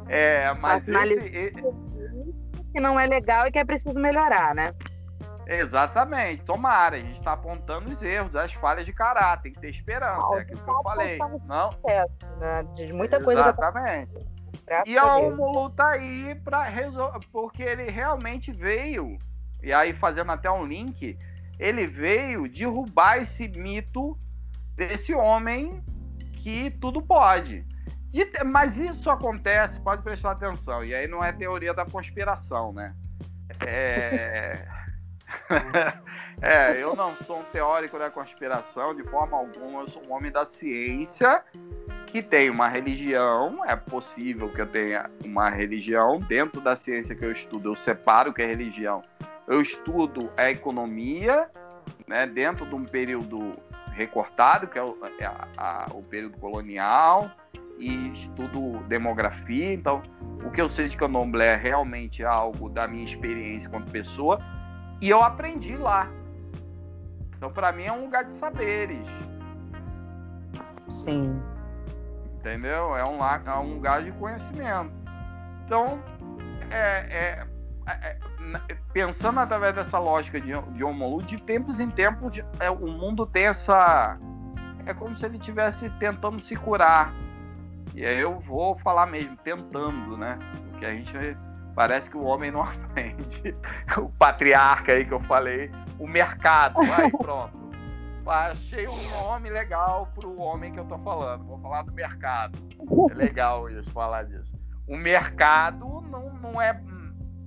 É, é mas esse, que não é legal e que é preciso melhorar, né? Exatamente, tomara. A gente está apontando os erros, as falhas de caráter, tem que ter esperança, é aquilo que eu falei. Não? né? De muita coisa. Exatamente. E a Romulo tá aí para resolver, porque ele realmente veio, e aí fazendo até um link, ele veio derrubar esse mito desse homem que tudo pode. Mas isso acontece, pode prestar atenção, e aí não é teoria da conspiração, né? É... é, eu não sou um teórico da conspiração de forma alguma, eu sou um homem da ciência que tem uma religião. É possível que eu tenha uma religião dentro da ciência que eu estudo, eu separo o que é religião eu estudo a economia né, dentro de um período recortado, que é o, é a, a, o período colonial, e estudo demografia. Então, o que eu sei de candomblé é realmente algo da minha experiência como pessoa, e eu aprendi lá. Então, para mim, é um lugar de saberes. Sim. Entendeu? É um, é um lugar de conhecimento. Então, é, é, é pensando através dessa lógica de, de Homolu, de tempos em tempos é, o mundo tem essa. É como se ele estivesse tentando se curar. E aí eu vou falar mesmo, tentando, né? Porque a gente parece que o homem não aprende. o patriarca aí que eu falei, o mercado, aí pronto. Achei um nome legal para o homem que eu tô falando. Vou falar do mercado. É legal isso, falar disso. O mercado não, não é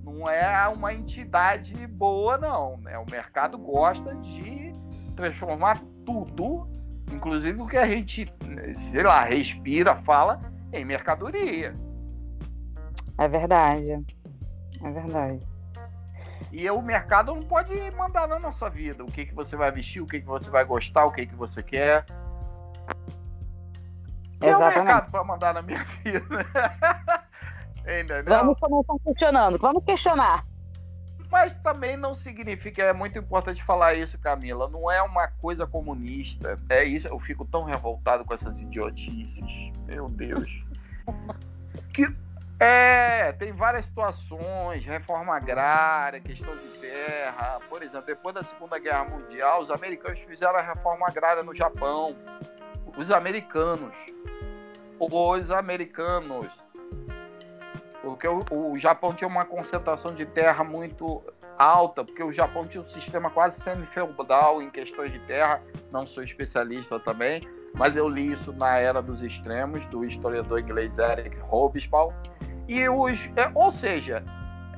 não é uma entidade boa, não. Né? O mercado gosta de transformar tudo, inclusive o que a gente, sei lá, respira, fala, em mercadoria. É verdade. É verdade. E o mercado não pode mandar na nossa vida o que, que você vai vestir, o que, que você vai gostar, o que, que você quer. Exatamente. É o mercado para mandar na minha vida. Entendeu? Vamos começar questionando, vamos questionar. Mas também não significa, é muito importante falar isso, Camila, não é uma coisa comunista. É isso, eu fico tão revoltado com essas idiotices. Meu Deus. que é, tem várias situações, reforma agrária, questão de terra. Por exemplo, depois da Segunda Guerra Mundial, os americanos fizeram a reforma agrária no Japão. Os americanos. Os americanos porque o, o Japão tinha uma concentração de terra muito alta, porque o Japão tinha um sistema quase semi-feudal em questões de terra. Não sou especialista também, mas eu li isso na Era dos Extremos, do historiador inglês Eric Hobsbawm. E os, é, ou seja,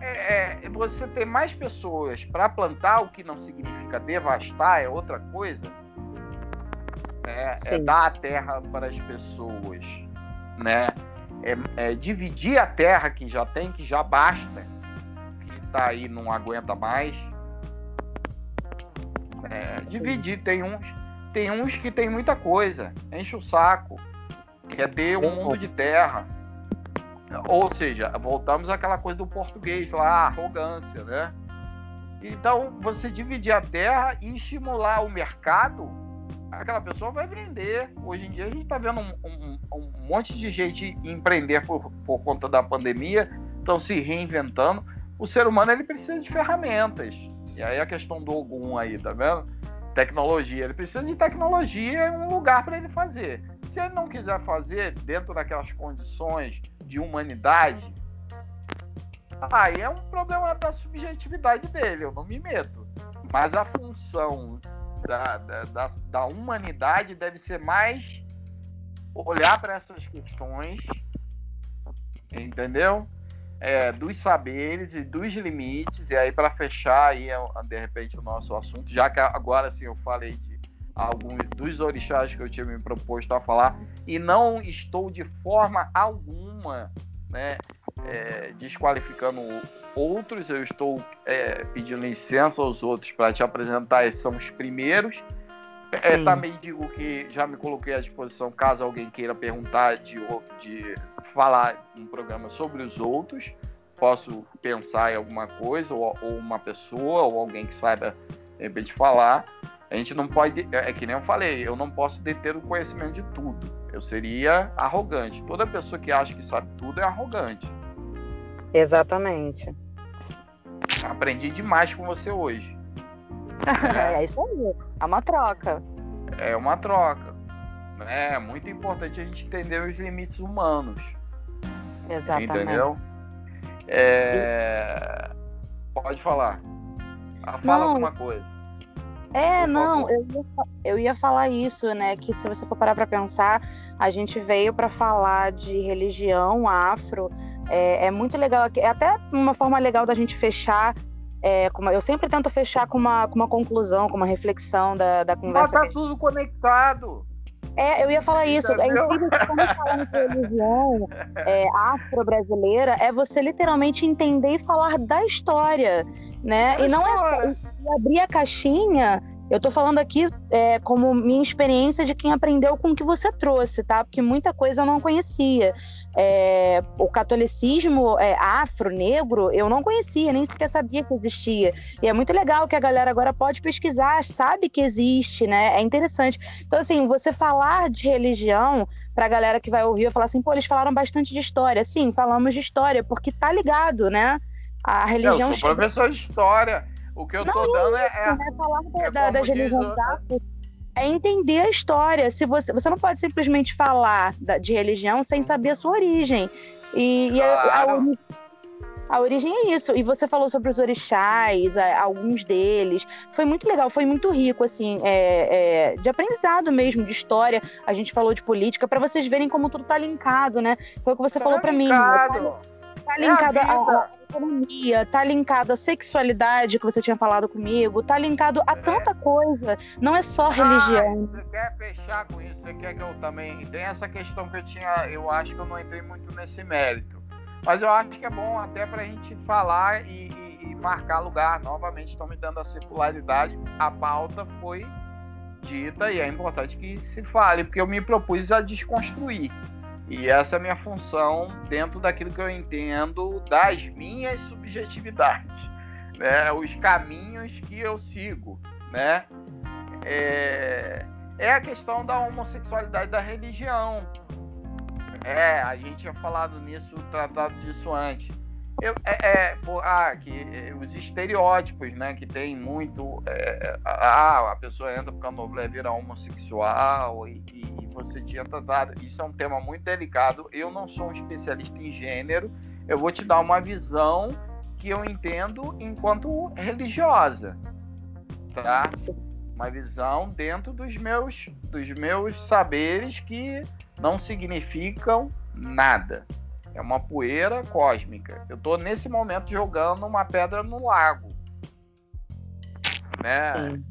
é, é você ter mais pessoas para plantar, o que não significa devastar, é outra coisa. É, é dar a terra para as pessoas, né? é, é, dividir a terra que já tem, que já basta, que está aí não aguenta mais. É, dividir, tem uns, tem uns que tem muita coisa, enche o saco, quer ter um mundo de terra. Ou seja, voltamos àquela coisa do português lá, arrogância, né? Então, você dividir a terra e estimular o mercado aquela pessoa vai vender. Hoje em dia a gente está vendo um, um, um, monte de gente empreender por, por conta da pandemia, estão se reinventando. O ser humano ele precisa de ferramentas. E aí a questão do Ogum aí, tá vendo? Tecnologia. Ele precisa de tecnologia e um lugar para ele fazer. Se ele não quiser fazer dentro daquelas condições de humanidade, aí é um problema da subjetividade dele, eu não me meto. Mas a função da, da, da humanidade deve ser mais olhar para essas questões, entendeu? É, dos saberes e dos limites, e aí para fechar aí, é, de repente, o nosso assunto, já que agora sim eu falei de alguns dos orixás que eu tinha me proposto a falar, e não estou de forma alguma né, é, desqualificando outros, eu estou é, pedindo licença aos outros para te apresentar, esses são os primeiros. É, também digo que já me coloquei à disposição caso alguém queira perguntar de, de falar um programa sobre os outros. Posso pensar em alguma coisa, ou, ou uma pessoa, ou alguém que saiba de repente falar. A gente não pode, é, é que nem eu falei, eu não posso deter o conhecimento de tudo. Eu seria arrogante. Toda pessoa que acha que sabe tudo é arrogante. Exatamente. Aprendi demais com você hoje. É, é isso aí. É uma troca. É uma troca. É muito importante a gente entender os limites humanos. Exatamente. Entendeu? É... Pode falar. Ah, fala Não. alguma coisa. É, não, eu ia, eu ia falar isso, né? Que se você for parar para pensar, a gente veio para falar de religião afro. É, é, muito legal, é até uma forma legal da gente fechar. É, uma, eu sempre tento fechar com uma, com uma conclusão, com uma reflexão da, da conversa. Mas tá tudo conectado. É, eu ia falar isso. É incrível que quando falando de religião é, afro-brasileira, é você literalmente entender e falar da história, né? e não é só abrir a caixinha eu estou falando aqui é, como minha experiência de quem aprendeu com o que você trouxe, tá? Porque muita coisa eu não conhecia. É, o catolicismo é, afro, negro, eu não conhecia, nem sequer sabia que existia. E é muito legal que a galera agora pode pesquisar, sabe que existe, né? É interessante. Então, assim, você falar de religião para a galera que vai ouvir, eu falar assim, pô, eles falaram bastante de história. Sim, falamos de história, porque tá ligado, né? A religião. Eu sou professor de história. O que eu não, tô dando é. é, é falar é da, da religião é entender a história. Se você, você não pode simplesmente falar da, de religião sem saber a sua origem. E, claro. e a, a, a, origem é isso. E você falou sobre os orixás, alguns deles. Foi muito legal, foi muito rico, assim, é, é, de aprendizado mesmo, de história. A gente falou de política, para vocês verem como tudo tá linkado, né? Foi o que você tá falou para mim. Tá, tá linkado é a, economia, tá linkado à sexualidade que você tinha falado comigo, tá linkado a é. tanta coisa. Não é só ah, religião. Você quer fechar com isso? Você quer que eu também. Tem essa questão que eu tinha. Eu acho que eu não entrei muito nesse mérito. Mas eu acho que é bom até para a gente falar e, e, e, marcar lugar. Novamente, estão me dando a circularidade. A pauta foi dita e é importante que se fale, porque eu me propus a desconstruir. E essa é a minha função dentro daquilo que eu entendo das minhas subjetividades, né? os caminhos que eu sigo. Né? É, é a questão da homossexualidade da religião. É, a gente tinha falado nisso, tratado disso antes. Eu, é, é ah, que, é, os estereótipos, né, que tem muito. É, ah, a pessoa entra porque candomblé vira homossexual e, e, você tinha tratado. Isso é um tema muito delicado. Eu não sou um especialista em gênero. Eu vou te dar uma visão que eu entendo enquanto religiosa, tá? Uma visão dentro dos meus, dos meus saberes que não significam nada. É uma poeira cósmica. Eu estou nesse momento jogando uma pedra no lago. Né? Sim.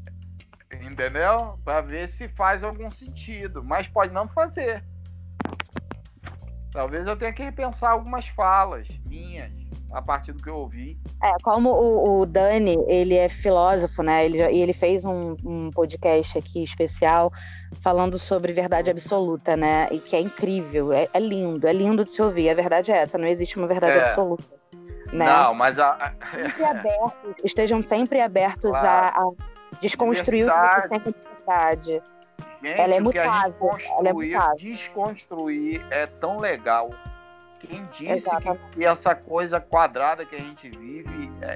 Entendeu? Para ver se faz algum sentido. Mas pode não fazer. Talvez eu tenha que repensar algumas falas minhas a partir do que eu ouvi. É, como o, o Dani, ele é filósofo, né? Ele, e ele fez um, um, podcast aqui especial falando sobre verdade absoluta, né? E que é incrível, é, é, lindo, é lindo de se ouvir. A verdade é essa, não existe uma verdade é. absoluta. Né? Não, mas a... sempre abertos, estejam sempre abertos claro. a, a, desconstruir o que tem verdade. Gente, ela é mutável. Ela é mutável. Desconstruir é tão legal quem disse que, que, essa coisa quadrada que a gente vive é,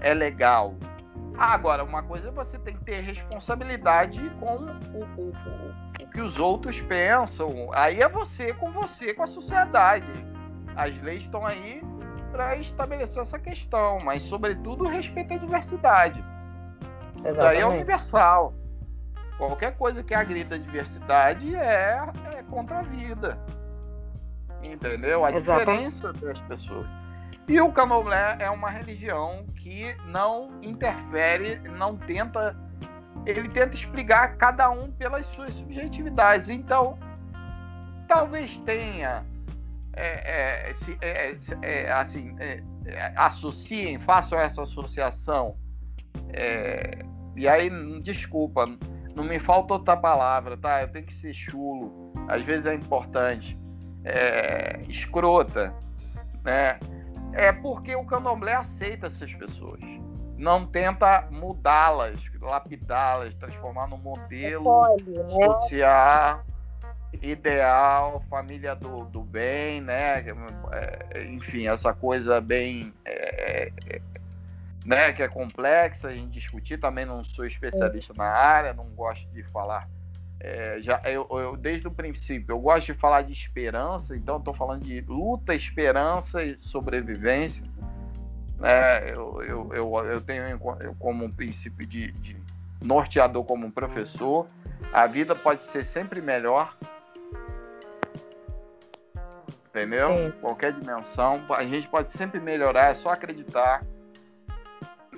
é, é legal? Agora, uma coisa é você tem que ter responsabilidade com o, o, o, o que os outros pensam. Aí é você com você, com a sociedade. As leis estão aí para estabelecer essa questão, mas, sobretudo, respeito à diversidade. Exatamente. Daí é universal. Qualquer coisa que agrida a diversidade é, é contra a vida. Entendeu? A Exatamente. diferença das pessoas. E o candomblé é uma religião que não interfere, não tenta. Ele tenta explicar cada um pelas suas subjetividades. Então, talvez tenha. É, é, é, é assim, é, é, associem, façam essa associação. e aí, desculpa, não me falta outra palavra, tá? Eu tenho que ser chulo. Às vezes é importante é, escrota, né? É porque o candomblé aceita essas pessoas. Não tenta mudá-las, lapidá-las, transformar num modelo pode, né? social ideal, família do, do bem, né? É, enfim, essa coisa bem. É, né, que é complexa a gente discutir. Também não sou especialista na área, não gosto de falar é, já, eu, eu, desde o princípio, eu gosto de falar de esperança, então estou falando de luta, esperança e sobrevivência. É, eu, eu, eu, eu tenho como um princípio de, de norteador como professor. A vida pode ser sempre melhor. Entendeu? Sim. Qualquer dimensão. A gente pode sempre melhorar, é só acreditar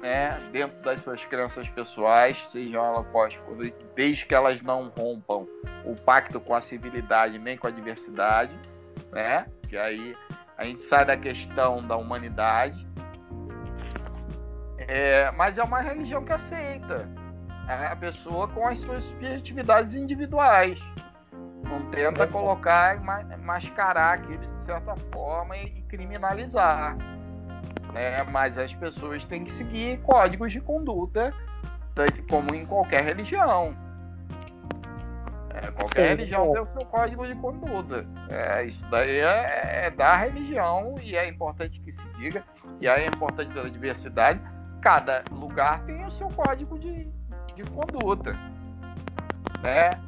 né, dentro das suas crenças pessoais, sejam elas quais forem, desde que elas não rompam o pacto com a civilidade nem com a diversidade, né? Que aí a gente sai da questão da humanidade. É, mas é uma religião que aceita a pessoa com as suas subjetividades individuais. Não tenta colocar e mascarar aquilo de certa forma e criminalizar né? Mas as pessoas têm que seguir códigos de conduta, como em qualquer religião. É, qualquer Sim, religião é. tem o seu código de conduta. É, isso daí é, é, da religião e é importante que se diga. E aí é importante pela diversidade. Cada lugar tem o seu código de, de conduta. né?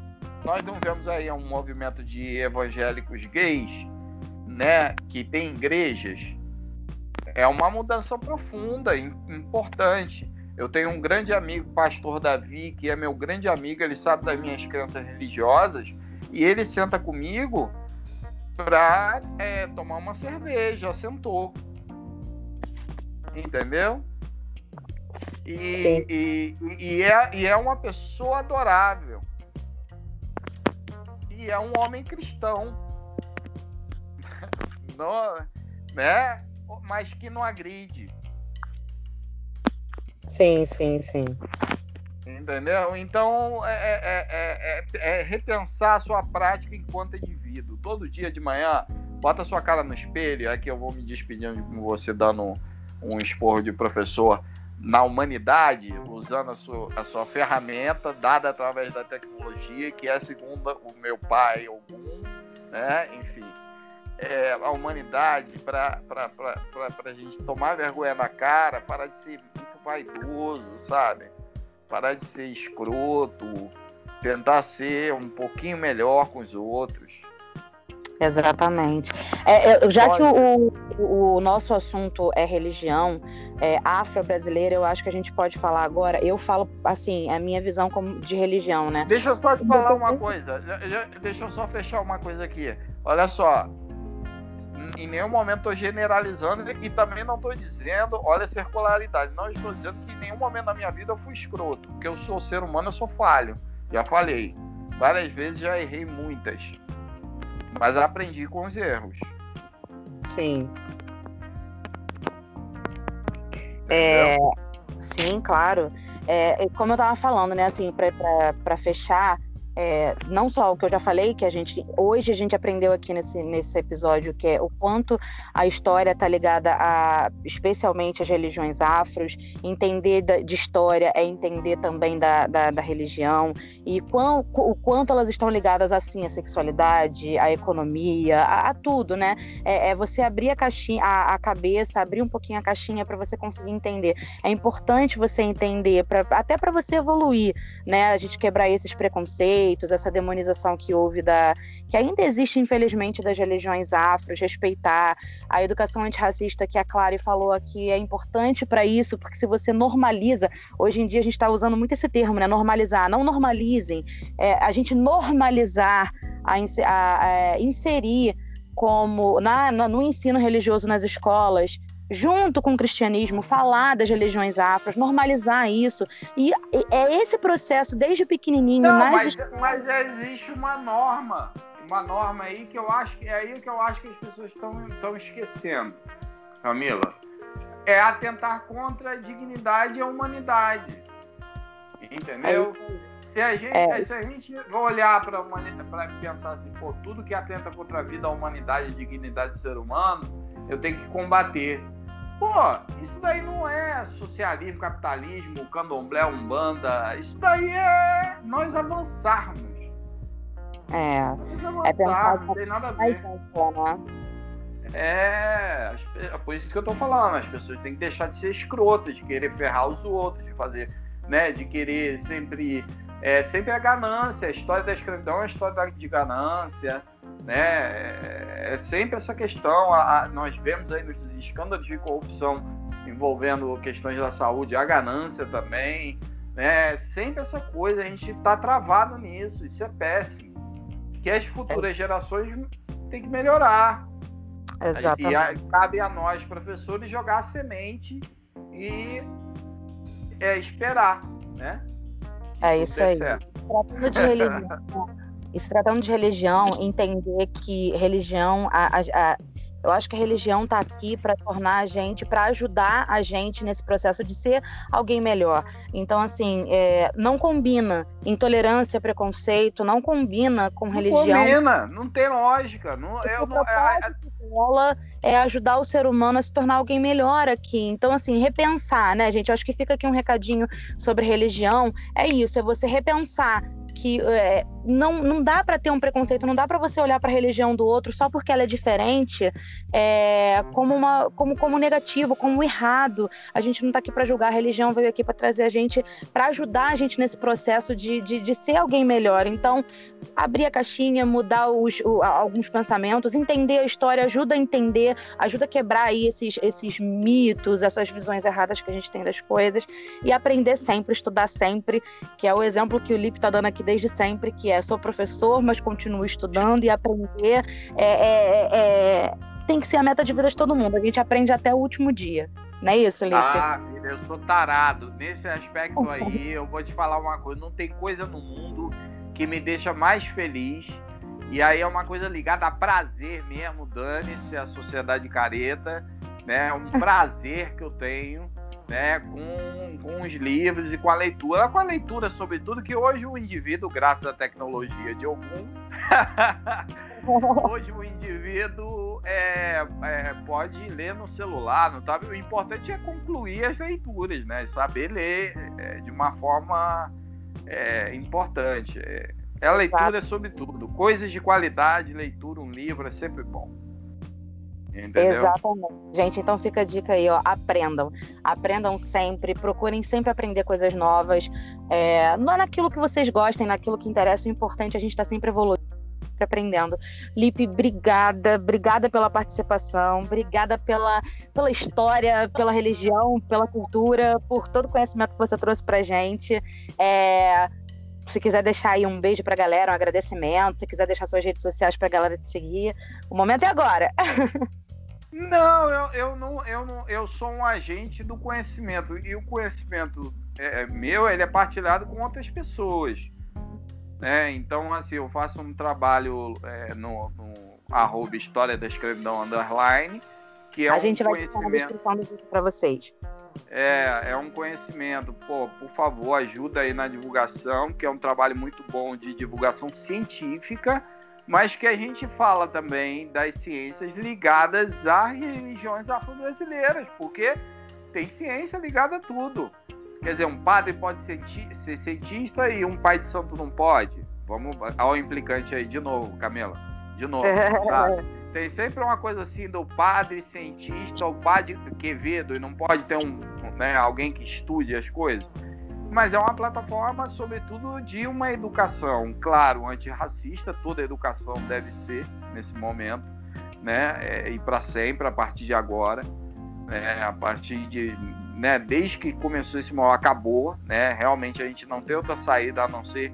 Nós não vemos aí um movimento de evangélicos gays, né, que tem igrejas. É uma mudança profunda, importante. Eu tenho um grande amigo, pastor Davi, que é meu grande amigo, ele sabe das minhas crenças religiosas, e ele senta comigo para é, tomar uma cerveja, sentou. Entendeu? E, e, e, é, e é uma pessoa adorável. E é um homem cristão. No, né? Mas que não agride. Sim, sim, sim. Entendeu? Então é, é, é, é, repensar a sua prática enquanto indivíduo. Todo dia de manhã, bota sua cara no espelho. Aqui eu vou me despedindo de você dando um esporro de professor na humanidade, usando a sua, a sua ferramenta dada através da tecnologia, que é segundo o meu pai, algum, né? enfim, é, a humanidade para a gente tomar vergonha na cara, parar de ser muito vaidoso, sabe? Parar de ser escroto, tentar ser um pouquinho melhor com os outros. Exatamente. É, já que o, o, o, nosso assunto é religião é, afro-brasileira, eu acho que a gente pode falar agora. Eu falo, assim, a minha visão como de religião, né? Deixa eu só te falar uma coisa. Deixa eu só fechar uma coisa aqui. Olha só. Em nenhum momento estou generalizando e também não estou dizendo, olha a circularidade. Não estou dizendo que em nenhum momento da minha vida eu fui escroto. Porque eu sou ser humano, eu sou falho. Já falei. Várias vezes já errei muitas mas aprendi com os erros. Sim. É, sim, claro. É, como eu estava falando, né, assim, para fechar, é, não só o que eu já falei, que a gente hoje a gente aprendeu aqui nesse, nesse episódio, que é o quanto a história está ligada a especialmente as religiões afros, entender da, de história é entender também da, da, da religião, e quão, o quanto elas estão ligadas assim à sexualidade, à economia, a, a tudo, né? É, é, você abrir a caixinha, a, a cabeça, abrir um pouquinho a caixinha para você conseguir entender. É importante você entender, pra, até para você evoluir, né? A gente quebrar esses preconceitos preconceitos, essa demonização que houve da que ainda existe infelizmente das religiões afros, respeitar a educação antirracista que a Clary falou aqui é importante para isso, porque se você normaliza, hoje em dia a gente está usando muito esse termo, né? Normalizar, não normalizem, é, a gente normalizar, a, a, a inserir como na, no ensino religioso nas escolas junto com o cristianismo, falar das religiões afros, normalizar isso. E é esse processo, desde pequenininho. Não, mas, mas existe uma norma, uma norma aí que eu acho que é aí que eu acho que as pessoas estão esquecendo, Camila. É atentar contra a dignidade e a humanidade. Entendeu? Se a gente, é. se a gente olhar para pensar assim, pô, tudo que atenta contra a vida, a humanidade e a dignidade do ser humano, eu tenho que combater. Pô, isso daí não é socialismo, capitalismo, candomblé, umbanda. Isso daí é nós avançarmos. É. Nós é pensar, não tem nada a ver. Né? É, é, por isso que eu tô falando, as pessoas têm que deixar de ser escrotas, de querer ferrar os outros, de fazer, né, de querer sempre é sempre a ganância, a história da escravidão é uma história de ganância, né? É, é sempre essa questão. A, a, nós vemos aí nos escândalos de corrupção envolvendo questões da saúde, a ganância também, né? Sempre essa coisa, a gente está travado nisso, isso é péssimo. Que as futuras gerações têm que melhorar. Exatamente. E a, cabe a nós, professores, jogar a semente e é, esperar, né? É isso aí. Tratando de religião, e se tratando de religião, entender que religião, a, a, eu acho que a religião está aqui para tornar a gente, para ajudar a gente nesse processo de ser alguém melhor. Então, assim, é, não combina intolerância, preconceito, não combina com não religião. Não combina, não tem lógica. Não, eu, não, é, ela é ajudar o ser humano a se tornar alguém melhor aqui. Então, assim, repensar, né, gente? Eu acho que fica aqui um recadinho sobre religião. É isso, é você repensar que é, não, não dá para ter um preconceito, não dá para você olhar para a religião do outro só porque ela é diferente, é, como, uma, como, como negativo, como errado. A gente não está aqui para julgar, a religião veio aqui para trazer a gente, para ajudar a gente nesse processo de, de, de, ser alguém melhor. Então, abrir a caixinha, mudar os, o, alguns pensamentos, entender a história, ajuda a entender, ajuda a quebrar aí esses, esses mitos, essas visões erradas que a gente tem das coisas e aprender sempre, estudar sempre, que é o exemplo que o Lipe está dando aqui desde sempre, que é sou professor, mas continuo estudando e aprender é, é, é, tem que ser a meta de vida de todo mundo. A gente aprende até o último dia. Não é isso, Lipe? Ah, filha, eu sou tarado. Nesse aspecto aí, eu vou te falar uma coisa: não tem coisa no mundo que me deixa mais feliz. E aí é uma coisa ligada a prazer mesmo, dane-se a sociedade careta, né? É um prazer que eu tenho né, com, com os livros e com a leitura, com a leitura sobretudo, que hoje o indivíduo, graças à tecnologia de algum, hoje o indivíduo é, é, pode ler no celular, não tá? o importante é concluir as leituras, né, saber ler é, de uma forma é, importante. É, a leitura é sobretudo, coisas de qualidade, leitura, um livro é sempre bom. Entendeu? Exatamente. Gente, então fica a dica aí, ó. Aprendam. Aprendam sempre, procurem sempre aprender coisas novas. É, não naquilo que vocês gostem, naquilo que interessa. O importante é a gente estar tá sempre evoluindo aprendendo. Lipe, obrigada, obrigada pela participação, obrigada pela, pela história, pela religião, pela cultura, por todo o conhecimento que você trouxe pra gente. É, se quiser deixar aí um beijo pra galera, um agradecimento, se quiser deixar suas redes sociais pra galera te seguir, o momento é agora. Não, eu, eu não, eu não, eu sou um agente do conhecimento e o conhecimento é, é, meu ele é partilhado com outras pessoas, né? Então assim eu faço um trabalho é, no, no arroba história da escravidão underline que é a um gente vai vídeo para vocês. É, é um conhecimento. Pô, por favor, ajuda aí na divulgação, que é um trabalho muito bom de divulgação científica mas que a gente fala também das ciências ligadas às religiões afro-brasileiras, porque tem ciência ligada a tudo. Quer dizer, um padre pode ser cientista e um pai de santo não pode. Vamos ao implicante aí de novo, Camila. De novo, sabe? Tem sempre uma coisa assim do padre cientista, o padre Quevedo, e não pode ter um, né, alguém que estude as coisas mas é uma plataforma, sobretudo, de uma educação, claro, antirracista, toda educação deve ser nesse momento, né? É, e para sempre, a partir de agora, né? a partir de. Né? Desde que começou esse mal, acabou, né? Realmente a gente não tem outra saída a não ser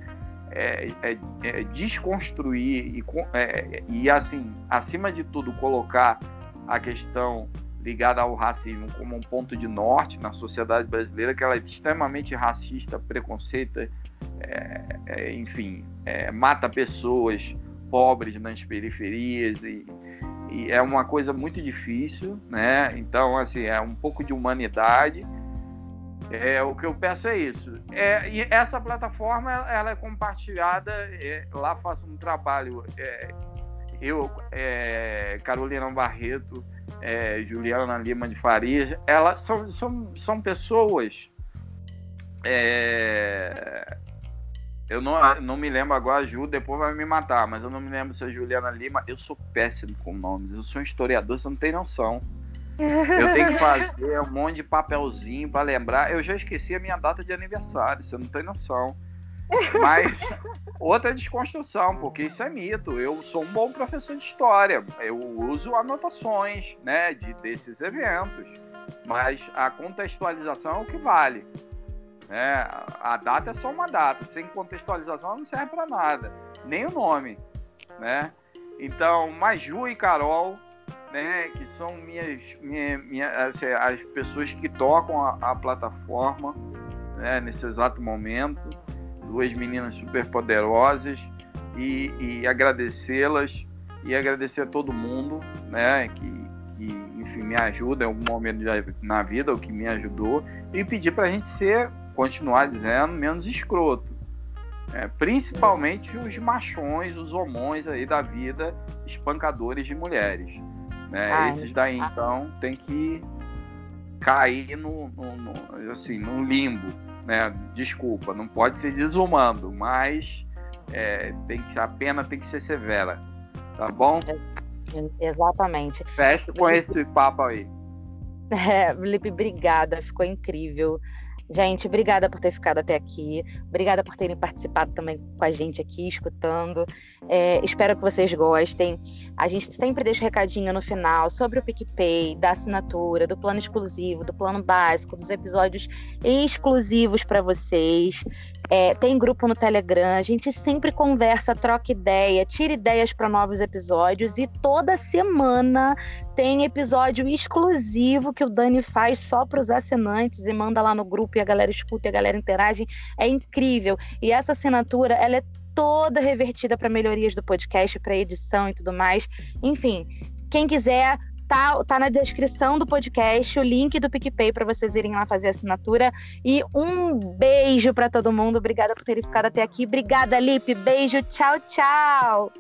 é, é, é desconstruir e, é, e, assim, acima de tudo, colocar a questão ligada ao racismo como um ponto de norte na sociedade brasileira, que ela é extremamente racista, preconceito, é, é, enfim, mata pessoas pobres nas periferias e, e, é uma coisa muito difícil, né? Então, assim, é um pouco de humanidade. É, o que eu peço é isso. É, e essa plataforma ela é compartilhada. É, lá faço um trabalho. É, eu, é, Carolina Barreto, é, Juliana Lima de Farias, elas são, são, são pessoas. É, eu não, não me lembro agora, a Ju depois vai me matar, mas eu não me lembro se é Juliana Lima. Eu sou péssimo com nomes, eu sou um historiador, você não tem noção. Eu tenho que fazer um monte de papelzinho para lembrar. Eu já esqueci a minha data de aniversário, você não tem noção. Mas outra desconstrução, porque isso é mito. Eu sou um bom professor de história. Eu uso anotações né, de, desses eventos. Mas a contextualização é o que vale. Né? A data é só uma data. Sem contextualização não serve para nada. Nem o nome. Né? Então, Maju e Carol, né, que são minhas, minha, minha, assim, as pessoas que tocam a, a plataforma né, nesse exato momento duas meninas super poderosas e, e agradecê-las e agradecer a todo mundo, né, que, que enfim me ajuda em algum momento na vida, o que me ajudou e pedir para a gente ser, continuar dizendo, menos escroto. É, principalmente os machões, os homões aí da vida, espancadores de mulheres. Né? Ai, Esses daí, então, tem que cair no, no, no, assim, no limbo né? Desculpa, não pode ser desumano, mas é, tem que, a pena tem que ser severa. Tá bom? Exatamente. Fecha com esse papo aí. É, Felipe, obrigada, ficou incrível. Gente, obrigada por ter ficado até aqui. Obrigada por terem participado também com a gente aqui, escutando. É, espero que vocês gostem. A gente sempre deixa um recadinho no final sobre o PicPay, da assinatura, do plano exclusivo, do plano básico, dos episódios exclusivos para vocês. É, tem grupo no Telegram, a gente sempre conversa, troca ideia, tira ideias para novos episódios e toda semana tem episódio exclusivo que o Dani faz só para os assinantes e manda lá no grupo e a galera escuta e a galera interage. É incrível. E essa assinatura, ela é toda revertida para melhorias do podcast, para edição e tudo mais. Enfim, quem quiser Tá, tá na descrição do podcast o link do PicPay para vocês irem lá fazer a assinatura. E um beijo para todo mundo. Obrigada por terem ficado até aqui. Obrigada, Lipe. Beijo. Tchau, tchau.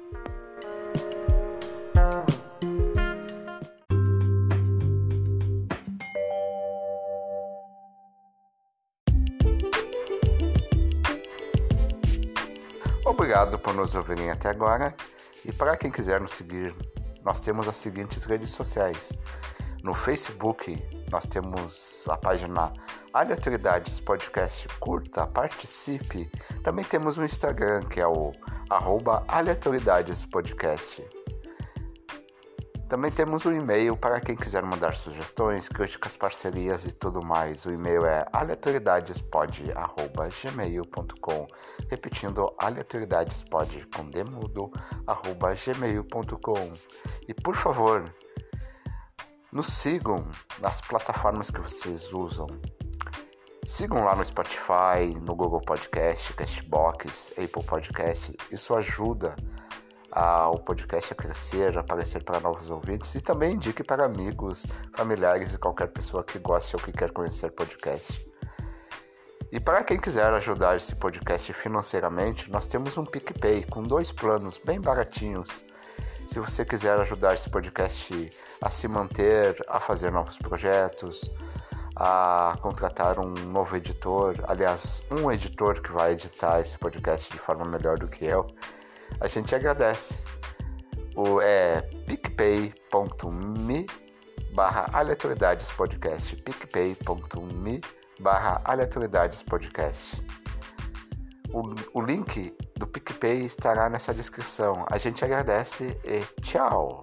Obrigado por nos ouvirem até agora. E para quem quiser nos seguir nós temos as seguintes redes sociais. No Facebook, nós temos a página Aleatoriedades Podcast. Curta, participe. Também temos o Instagram, que é o arroba Podcast. Também temos o e-mail para quem quiser mandar sugestões, críticas, parcerias e tudo mais. O e-mail é aleatoriedadespod@gmail.com. Repetindo, aleatoriedadespod com. E por favor, nos sigam nas plataformas que vocês usam. Sigam lá no Spotify, no Google Podcast, Castbox, Apple Podcast. Isso ajuda a, o podcast a crescer, a aparecer para novos ouvintes e também indique para amigos, familiares e qualquer pessoa que goste ou que quer conhecer podcast. E para quem quiser ajudar esse podcast financeiramente, nós temos um PicPay com dois planos bem baratinhos. Se você quiser ajudar esse podcast a se manter, a fazer novos projetos, a contratar um novo editor, aliás, um editor que vai editar esse podcast de forma melhor do que eu, a gente agradece. O é picpay.me barra aleatoriedades podcast picpay.me barra aleatoriedades podcast o, o link do PicPay estará nessa descrição. A gente agradece e tchau!